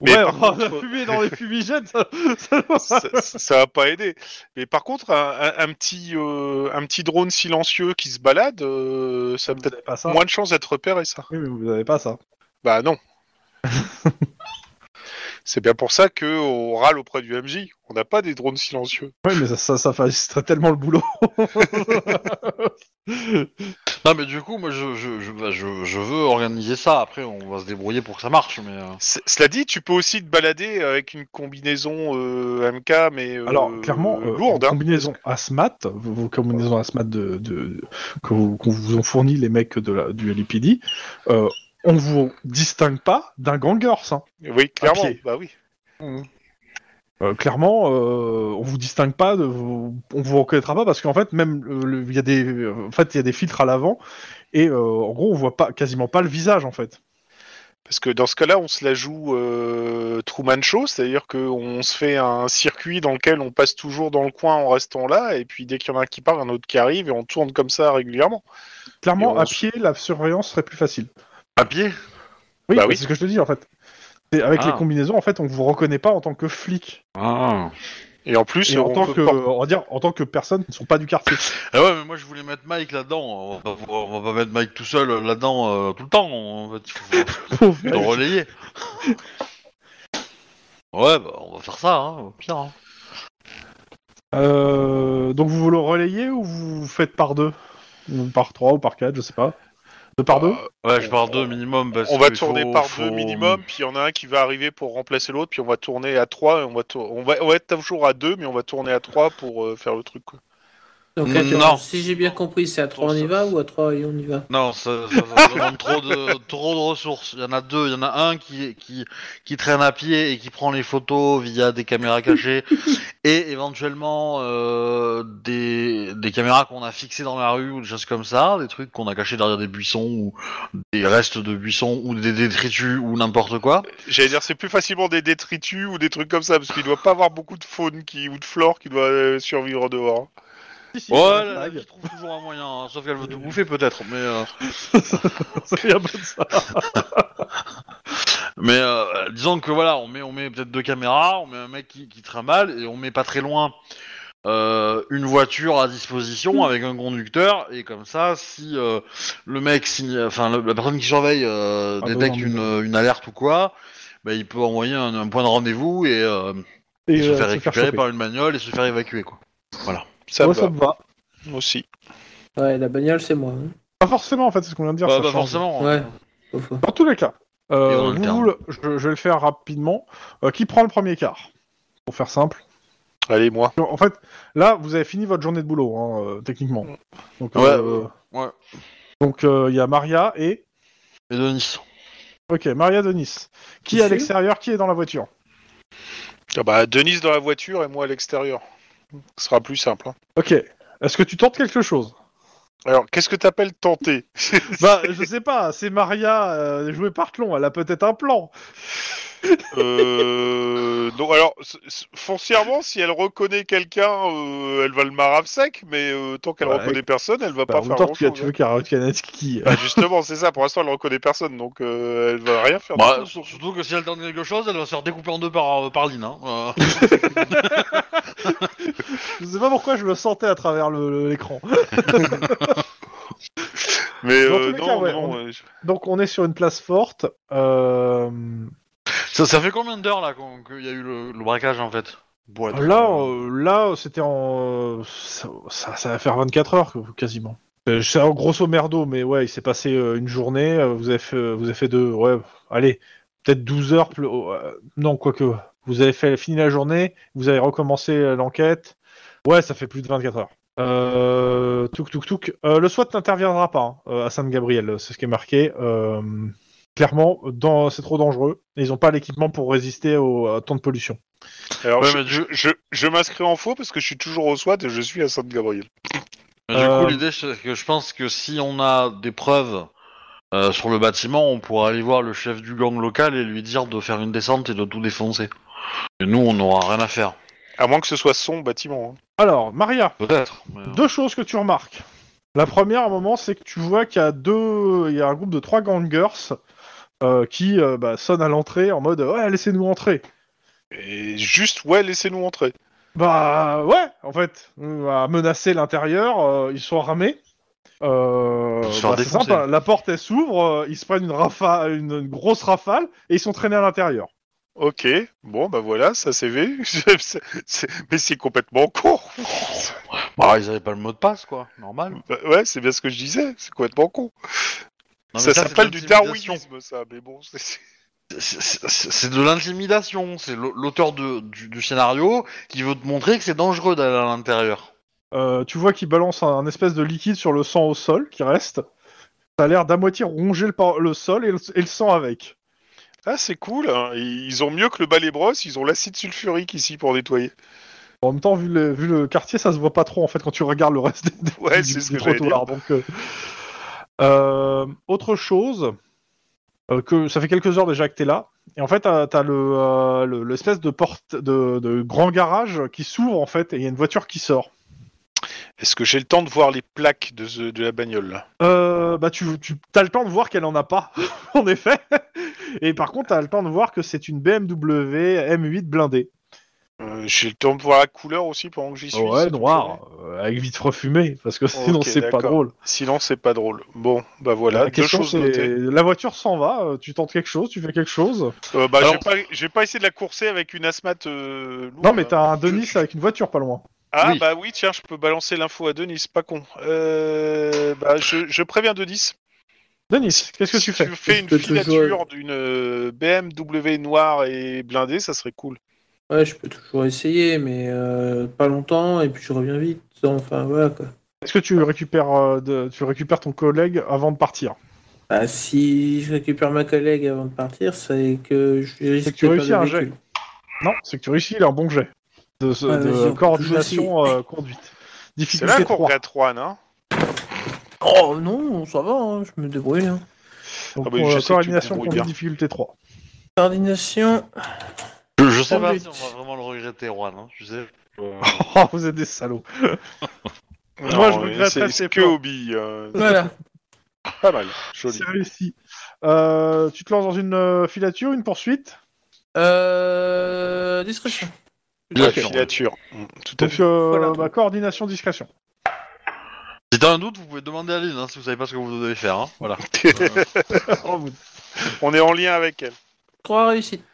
Mais ouais, par contre- la fumée dans les fumigènes, ça, ça va. ça, ça va pas aider. Mais par contre, un, un- un petit, euh, un petit drone silencieux qui se balade, euh, ça a Vous peut-être avez pas ça. moins de chances d'être repéré, ça. Oui, mais vous avez pas ça. Bah non. C'est bien pour ça que on râle auprès du MJ. On n'a pas des drones silencieux. Oui, mais ça, ça, ça faciliterait tellement le boulot. Non, mais du coup, moi, je, je, je, bah, je, je veux organiser ça. Après, on va se débrouiller pour que ça marche. Mais euh, Cela dit, tu peux aussi te balader avec une combinaison euh, MK, mais euh, Alors, clairement, euh, lourde. en hein. combinaison ASMAT, vos, vos combinaisons ASMAT de, de, que vous- qu'on vous ont fourni les mecs de la, du LPD, euh, on vous distingue pas d'un gangers. Hein. Oui, clairement. pied. Bah oui. Euh, clairement, euh, on vous distingue pas, de, vous- on vous reconnaîtra pas parce qu'en fait, même euh, le- il y a des, euh, en fait, il y a des filtres à l'avant et euh, en gros, on voit pas quasiment pas le visage en fait. Parce que dans ce cas-là, on se la joue euh, Truman Show, c'est-à-dire qu'on se fait un circuit dans lequel on passe toujours dans le coin en restant là, et puis dès qu'il y en a un qui part, un autre qui arrive, et on tourne comme ça régulièrement. Clairement, à se- pied, la surveillance serait plus facile. À pied Oui, Bah bah oui. c'est ce que je te dis en fait. Avec Ah. les combinaisons, en fait, on vous reconnaît pas en tant que flic Ah. Et en plus, et en on tant que, pas- on va dire, en tant que personnes qui ne sont pas du quartier. Ah ouais, mais moi, je voulais mettre Mike là-dedans. On va, pas- on va pas mettre Mike tout seul euh, là-dedans euh, tout le temps. Fait, il faut, le relayer. Ouais, bah, on va faire ça, hein, au pire. hein. Euh, donc vous le relayez ou vous faites par deux? Ou par trois ou par quatre, je sais pas. Deux par deux Ouais, je pars deux minimum. Parce on va tourner faut- par faut- deux minimum, puis il y en a un qui va arriver pour remplacer l'autre, puis on va tourner à trois, et on va, on va, on va être toujours à deux, mais on va tourner à trois pour euh, faire le truc. Quoi. Donc, attends, non. si j'ai bien compris, c'est à 3 on y va ou à 3 et on y va? Non, ça, ça, ça demande trop de, trop de ressources. Il y en a deux. Il y en a un qui, qui, qui traîne à pied et qui prend les photos via des caméras cachées et éventuellement euh, des, des caméras qu'on a fixées dans la rue ou des choses comme ça, des trucs qu'on a cachés derrière des buissons ou des restes de buissons ou des détritus ou n'importe quoi. J'allais dire, c'est plus facilement des détritus ou des trucs comme ça, parce qu'il doit pas avoir beaucoup de faune qui, ou de flore qui doit euh, survivre dehors. Si, si, Ouais, la, vie trouve toujours un moyen, hein, sauf qu'elle veut tout bouffer peut-être, mais... euh, C'est un peu de ça. Mais euh, disons que voilà, on met, on met peut-être deux caméras, on met un mec qui, qui trimballe et on met pas très loin euh, une voiture à disposition avec un conducteur et comme ça, si euh, le mec, signe, enfin le- la personne qui surveille euh, Ah, détecte une, une alerte ou quoi, bah, il peut envoyer un, un point de rendez-vous et, euh, Et se euh, faire se récupérer choper. par une bagnole et se faire évacuer quoi. Ça Ouais, me ça va. me va. Moi aussi. Ouais, la bagnole, c'est moi. hein. Pas forcément, en fait, c'est ce qu'on vient de dire. Bah, ça bah, change. forcément. Ouais. Pas faux. Dans tous les cas, euh, Et on vous, alterne. vous le- je, je vais le faire rapidement. Euh, qui prend le premier quart? Pour faire simple. Allez, moi. En fait, là, vous avez fini votre journée de boulot, hein, euh, techniquement. Donc, Ouais, euh, ouais. Donc, euh, il y a Maria et. Et Denis. Ok, Maria Denis. Qui est à Ici l'extérieur Qui est dans la voiture? Ah bah, Denise dans la voiture et moi à l'extérieur. Ce sera plus simple. hein. Ok. Est-ce que tu tentes quelque chose? Alors, qu'est-ce que t'appelles tenter? Bah, je sais pas. C'est Maria euh, jouée par Tlon. Elle a peut-être un plan. Euh... Donc, alors, foncièrement, si elle reconnaît quelqu'un, euh, elle va le marave sec, mais euh, tant qu'elle Ouais. reconnaît personne, elle va Bah, pas en même faire temps, tu, grand-chose. tu veux qu'elle reconnaisse qui Bah, justement, c'est ça. Pour l'instant, elle reconnaît personne, donc euh, elle va rien faire. de Bah, surtout que si elle tente quelque chose, elle va se faire découper en deux par, euh, par ligne. Hein. Euh, Je sais pas pourquoi je le sentais à travers l'écran. Mais euh, non, cas, ouais, non. on- je- Donc, on est sur une place forte. Euh... Ça, ça fait combien d'heures là qu'on- qu'il y a eu le, le braquage en fait? Pour être- Là, euh, là, c'était en. Ça, ça, ça va faire 24 heures quasiment. Euh, C'est un grosso merdo, mais ouais, il s'est passé euh, une journée. euh, Vous avez fait, euh, vous avez fait deux. Ouais, allez, peut-être 12 heures. plus- oh, euh, non, quoique. Vous avez fait fini la journée. Vous avez recommencé euh, l'enquête. Ouais, ça fait plus de 24 heures. Euh, touk touk touk. Euh, le SWAT n'interviendra pas hein, euh, à Sainte-Gabrielle, c'est ce qui est marqué. Euh, clairement, dans... c'est trop dangereux. Et ils n'ont pas l'équipement pour résister au à temps de pollution. Alors, Ouais, je, mais du- je, je, je m'inscris en faux parce que je suis toujours au SWAT et je suis à Sainte-Gabriel. Du Euh, coup, l'idée, c'est que je pense que si on a des preuves euh, sur le bâtiment, on pourra aller voir le chef du gang local et lui dire de faire une descente et de tout défoncer. Et nous, on n'aura rien à faire. À moins que ce soit son bâtiment. hein. Alors, Maria. Peut-être. mais, euh, Deux choses que tu remarques. La première, à un moment, c'est que tu vois qu'il y a deux, il y a un groupe de trois gangers euh, qui euh, bah, sonnent à l'entrée en mode ouais, laissez-nous entrer. Et juste, ouais, laissez-nous entrer. Bah ouais, en fait, euh, à menacer l'intérieur, euh, ils sont armés. Euh, bah, c'est simple, la porte elle s'ouvre, euh, ils se prennent une, rafa, une, une grosse rafale et ils sont traînés à l'intérieur. Ok, bon, bah voilà, ça c'est vu. Mais c'est complètement con. Bah, ils avaient pas le mot de passe, quoi. Normal. Bah, ouais, c'est bien ce que je disais, c'est complètement con. Non, ça s'appelle du darwinisme, ça, mais bon, c'est- de l'intimidation. C'est l'au- l'auteur du, du scénario qui veut te montrer que c'est dangereux d'aller à l'intérieur. Euh, tu vois qu'ils balancent un, un espèce de liquide sur le sang au sol qui reste. Ça a l'air d'à moitié ronger le, sol et le, et le sang avec. Ah, c'est cool, hein. Ils ont mieux que le balai brosse, ils ont l'acide sulfurique ici pour nettoyer. En même temps, vu le, vu le quartier, ça se voit pas trop en fait quand tu regardes le reste des, Ouais, du, c'est ce du que trottoir. Donc, euh, autre chose, euh, que ça fait quelques heures déjà que t'es là, et en fait, t'as le euh, le- l'espèce de porte de, de grand garage qui s'ouvre en fait, et il y a une voiture qui sort. Est-ce que j'ai le temps de voir les plaques de, ce- de la bagnole là? Euh, bah tu, tu as le temps de voir qu'elle en a pas, en effet. Et par contre, t'as le temps de voir que c'est une BMW M8 blindée. Euh, J'ai le temps de voir la couleur aussi pendant que j'y suis. ouais, noir, euh, avec vitre fumée, parce que sinon Ok, c'est pas d'accord. drôle. Sinon, c'est pas drôle. Bon, bah voilà, La deux question choses c'est, notées. la voiture s'en va, euh, tu tentes quelque chose, tu fais quelque chose. Euh, bah, Alors- j'ai pas, j'ai pas essayé de la courser avec une asthmate. euh, lourde, Non mais t'as un Denis avec une voiture pas loin. Ah Oui. bah oui, tiens, je peux balancer l'info à Denis, pas con. Euh, bah, je, je préviens Denis. Denis, qu'est-ce que si tu fais? tu fais une filature d'une euh, BMW noire et blindée, ça serait cool. Ouais, je peux toujours essayer, mais euh, pas longtemps, et puis je reviens vite. Enfin, voilà quoi. Est-ce que tu récupères, euh, de- tu récupères ton collègue avant de partir? Bah, si je récupère ma collègue avant de partir, c'est que je risque que tu de réussis un jet. Non, c'est que tu réussis, il a un bon jet de, de on peut coordination euh, conduite. C'est Difficulté là qu'on 3. regrette Juan, hein Oh non, ça va, hein, je me débrouille. hein. Donc, Ah bah, je euh, coordination conduite, bien. difficulté 3. Coordination. Je, je sais pas Conduite. si on va vraiment le regretter, Juan. Hein, tu sais. Euh, Oh, vous êtes des salauds. Moi, je mais regretterais c'est- ces C'est que hobby. euh, Voilà. pas mal. Joli. C'est réussi. Euh, tu te lances dans une euh, filature, une poursuite? Euh... Discrétion. La filature. Mm, Tout à Donc, fait. euh, Voilà. bah, coordination, discrétion. Si t'as un doute, vous pouvez demander à Lynn hein, si vous savez pas ce que vous devez faire. Hein. Voilà. Oh, On est en lien avec elle. Trois réussites.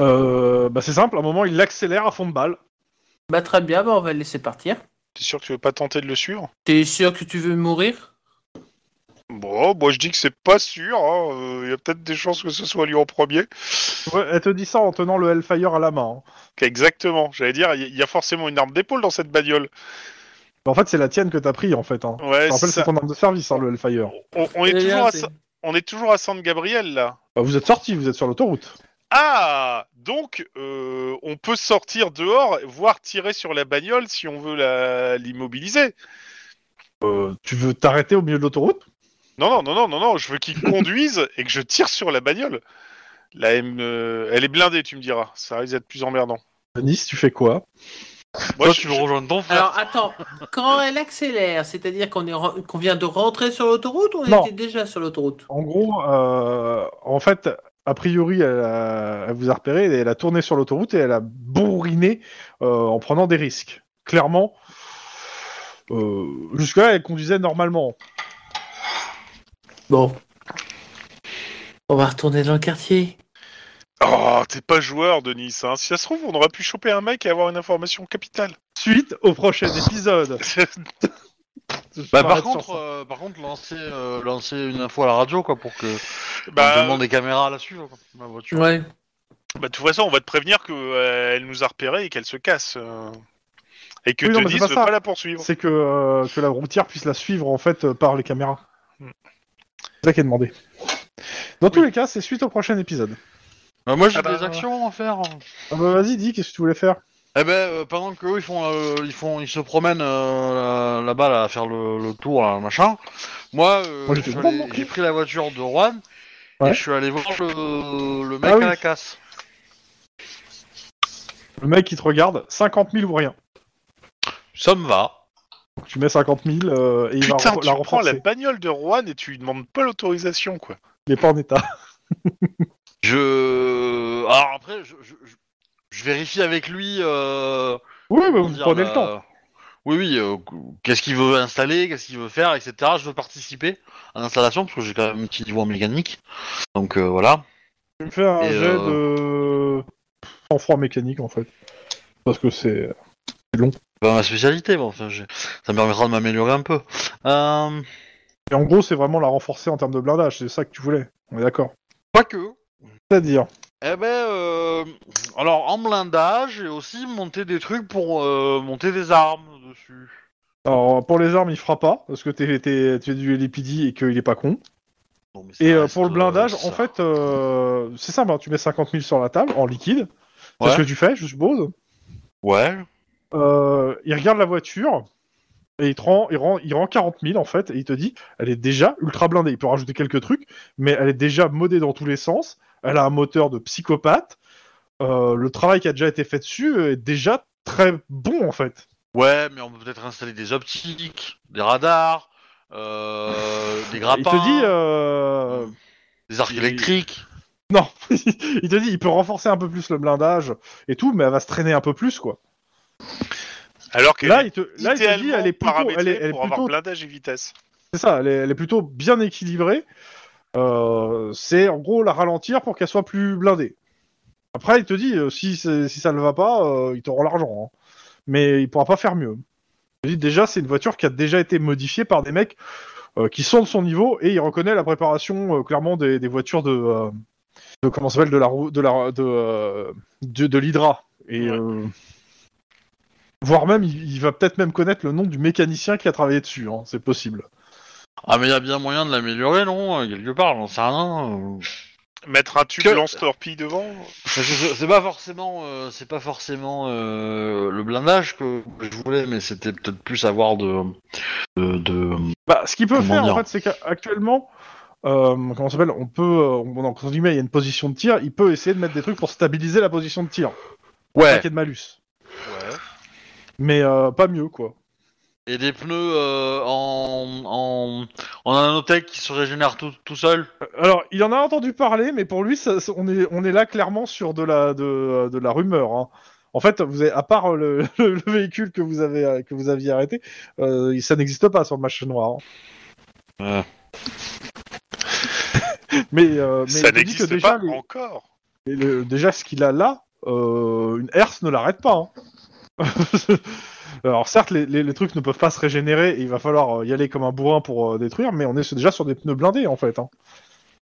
Euh, bah, c'est simple, à un moment, il accélère à fond de balle. Bah très bien, bah, on va le laisser partir. T'es sûr que tu veux pas tenter de le suivre? T'es sûr que tu veux mourir? Bon, moi je dis que c'est pas sûr. Il y a peut-être des chances que ce soit lui en premier. Ouais, elle te dit ça en tenant le Hellfire à la main. hein. Exactement. J'allais dire, il y- a forcément une arme d'épaule dans cette bagnole. Bah, en fait, c'est la tienne que t'as pris, en fait. Hein. Ouais, Je rappelle, c'est ton arme de service, hein, le Hellfire. On, on est Eh toujours bien, à, on est toujours à San Gabriel là. Bah, vous êtes sorti, vous êtes sur l'autoroute. Ah Donc, euh, on peut sortir dehors, voire tirer sur la bagnole si on veut la- l'immobiliser. Euh, tu veux t'arrêter au milieu de l'autoroute? Non, non, non, non, non, non, je veux qu'il conduise et que je tire sur la bagnole. La M, euh, elle est blindée, tu me diras. Ça risque d'être plus emmerdant. Nice, tu fais quoi? Moi, Toi, je, tu veux je- rejoindre ton frère. Alors attends, quand elle accélère, c'est-à-dire qu'on est ren- qu'on vient de rentrer sur l'autoroute ou on Non. était déjà sur l'autoroute? En gros, euh, en fait, a priori, elle, a- elle vous a repéré, et elle a tourné sur l'autoroute et elle a bourriné euh, en prenant des risques. Clairement, euh, jusque-là, elle conduisait normalement. Bon. On va retourner dans le quartier. Oh, t'es pas joueur, Denis. Hein. Si ça se trouve, on aurait pu choper un mec et avoir une information capitale. Suite au prochain épisode. Bah, par contre, euh, par contre, lancer, euh, lancer une info à la radio, quoi, pour que on bah, demande des caméras à la suivre, quoi, ma voiture. Ouais. bah, de toute façon, on va te prévenir qu'elle nous a repéré et qu'elle se casse. euh, Et que Oui, non, mais Denis c'est veut pas ça. pas la poursuivre. c'est que, euh, que la routière puisse la suivre en fait euh, par les caméras. Hmm. C'est ça qui est demandé. Dans tous les cas, c'est suite au prochain épisode. Bah, moi, j'ai Ah bah, des actions à faire. Ah bah, vas-y, dis, qu'est-ce que tu voulais faire? Eh ben, euh, pendant que eux, ils font, euh, ils font, ils se promènent euh, là- là-bas là, à faire le, le tour, là, machin. Moi, euh, Moi, je j'étais suis devant, allé- moi. j'ai pris la voiture de Juan Ouais. et je suis allé voir le, le mec Ah oui. à la casse. Le mec qui te regarde, 50 000 ou rien. Ça me va. Donc, tu mets 50 000 euh, et il Putain, va re- tu la prends renforcer. la bagnole de Juan et tu lui demandes pas l'autorisation, quoi. Il est pas en état. Je, alors après, je, je, je- je vérifie avec lui. Euh, Oui, mais vous dire, prenez le temps. Oui, oui. euh, qu'est-ce qu'il veut installer, qu'est-ce qu'il veut faire, etc. Je veux participer à l'installation parce que j'ai quand même un petit niveau en mécanique. Donc euh, voilà. Tu me fais un Et, jet de sang-froid mécanique en fait. Parce que c'est. C'est pas ma spécialité, bon, enfin, ça me permettra de m'améliorer un peu. Et en gros, c'est vraiment la renforcer en termes de blindage, c'est ça que tu voulais. On est d'accord. pas que. C'est-à-dire. Eh ben, euh, alors en blindage et aussi monter des trucs pour euh, monter des armes dessus. Alors, pour les armes, il fera pas, parce que t'es, t'es- tu es du LPD et qu'il est pas con. Bon, mais ça Et euh, reste, pour le blindage, euh, en fait, euh, c'est simple, hein, tu mets 50 000 sur la table, en liquide. C'est Ouais. ce que tu fais, je suppose. Ouais. Il regarde la voiture, et il, te rend, il, rend, il rend 40 000 en fait, et il te dit, elle est déjà ultra blindée. Il peut rajouter quelques trucs, mais elle est déjà modée dans tous les sens. Elle a un moteur de psychopathe. Euh, le travail qui a déjà été fait dessus est déjà très bon en fait. Ouais, mais on peut peut-être installer des optiques, des radars, euh, des grappins, Il te dit, euh, des arcs il- électriques. non, il te dit, il peut renforcer un peu plus le blindage et tout, mais elle va se traîner un peu plus quoi. Alors que Là, il te, là, il te dit, elle est plutôt, elle est, elle est pour avoir plutôt blindage et vitesse. C'est ça, elle est, elle est plutôt bien équilibrée. Euh, c'est en gros la ralentir pour qu'elle soit plus blindée. Après, il te dit, euh, si, ça ne va pas, euh, il te rend l'argent. hein. Mais il pourra pas faire mieux. Il dit déjà, c'est une voiture qui a déjà été modifiée par des mecs qui sont de son niveau et il reconnaît la préparation clairement des, des voitures de, de comment ça s'appelle de la de la de de, de l'Hydra et Ouais. euh, voire même il, il va peut-être même connaître le nom du mécanicien qui a travaillé dessus. hein, c'est possible. Ah, mais il y a bien moyen de l'améliorer, non euh, Quelque part, j'en sais rien. euh. Mettre un tube Que- lance-torpille devant Parce que C'est c'est pas forcément, euh, c'est pas forcément euh, le blindage que je voulais, mais c'était peut-être plus avoir de, de, de- Bah, ce qu'il peut Comment faire dire en fait, c'est qu'actuellement, euh, comment ça s'appelle, on peut, euh, on, entre guillemets, il y a une position de tir, il peut essayer de mettre des trucs pour stabiliser la position de tir, Ouais. paquet de malus, Ouais. mais euh, pas mieux quoi. Et des pneus euh, en, en, en nanotech qui se régénèrent tout, tout seul. Alors, il en a entendu parler, mais pour lui, ça- ça- on est, on est là clairement sur de la, de, de la rumeur. hein. En fait, vous avez, à part le, le véhicule que vous avez, euh, que vous aviez arrêté, euh, ça n'existe pas sur le marché noir. hein. Ouais. mais, euh, mais Ça n'existe pas les- encore. Et le- déjà, ce qu'il a là, euh, une herse ne l'arrête pas. hein. Alors certes, les, les- les trucs ne peuvent pas se régénérer et il va falloir euh, y aller comme un bourrin pour euh, détruire, mais on est déjà sur des pneus blindés en fait. hein.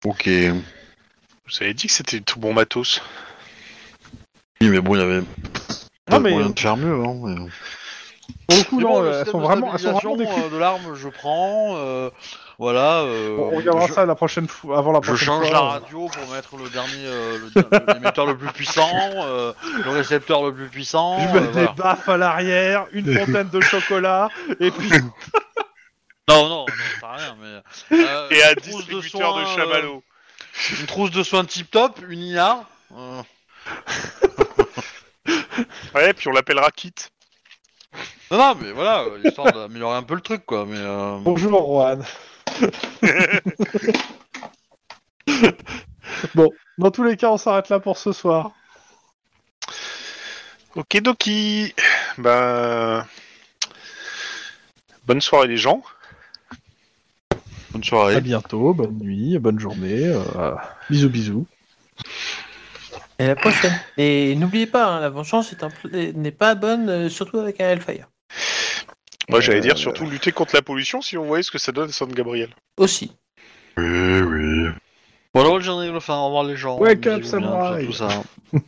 Ok. Vous avez dit que c'était tout bon matos. Oui, mais bon, il y avait. Non, pas mais- moyen de faire mieux. Hein, mais... Pour le coup, non, bon, elles, sont vraiment, elles sont vraiment euh, de l'arme, je prends. euh, voilà. euh, on regardera je- ça la prochaine fois, avant la Je prochaine change fois. la radio pour mettre le dernier, euh, le- l'émetteur le plus puissant, euh, le récepteur le plus puissant. Je euh, mets des voilà. baffes à l'arrière, une fontaine de chocolat, et puis Non, non, non, ça rien, mais. euh, Et un une trousse distributeur de, soins, chamallows. euh, une trousse de soins tip top, une IA. euh, Ouais, puis on l'appellera Kit. Non, non, mais voilà, histoire d'améliorer un peu le truc, quoi. Mais. euh, bonjour Juan. bon, dans tous les cas, on s'arrête là pour ce soir. Ok, Doki. Ben. Bonne soirée, les gens. Bonne À soirée. bientôt, bonne nuit, bonne journée, euh, bisous bisous. Et à la prochaine. Et n'oubliez pas, hein, la vengeance est un n'est pas bonne, euh, surtout avec un Hellfire. Moi, j'allais Euh, dire surtout lutter contre la pollution si on voyait ce que ça donne à San Gabriel. Aussi. Oui, oui. Bon, alors, j'en ai enfin, au revoir les gens. Wake up, bisous, bien, samouraï. Tout ça.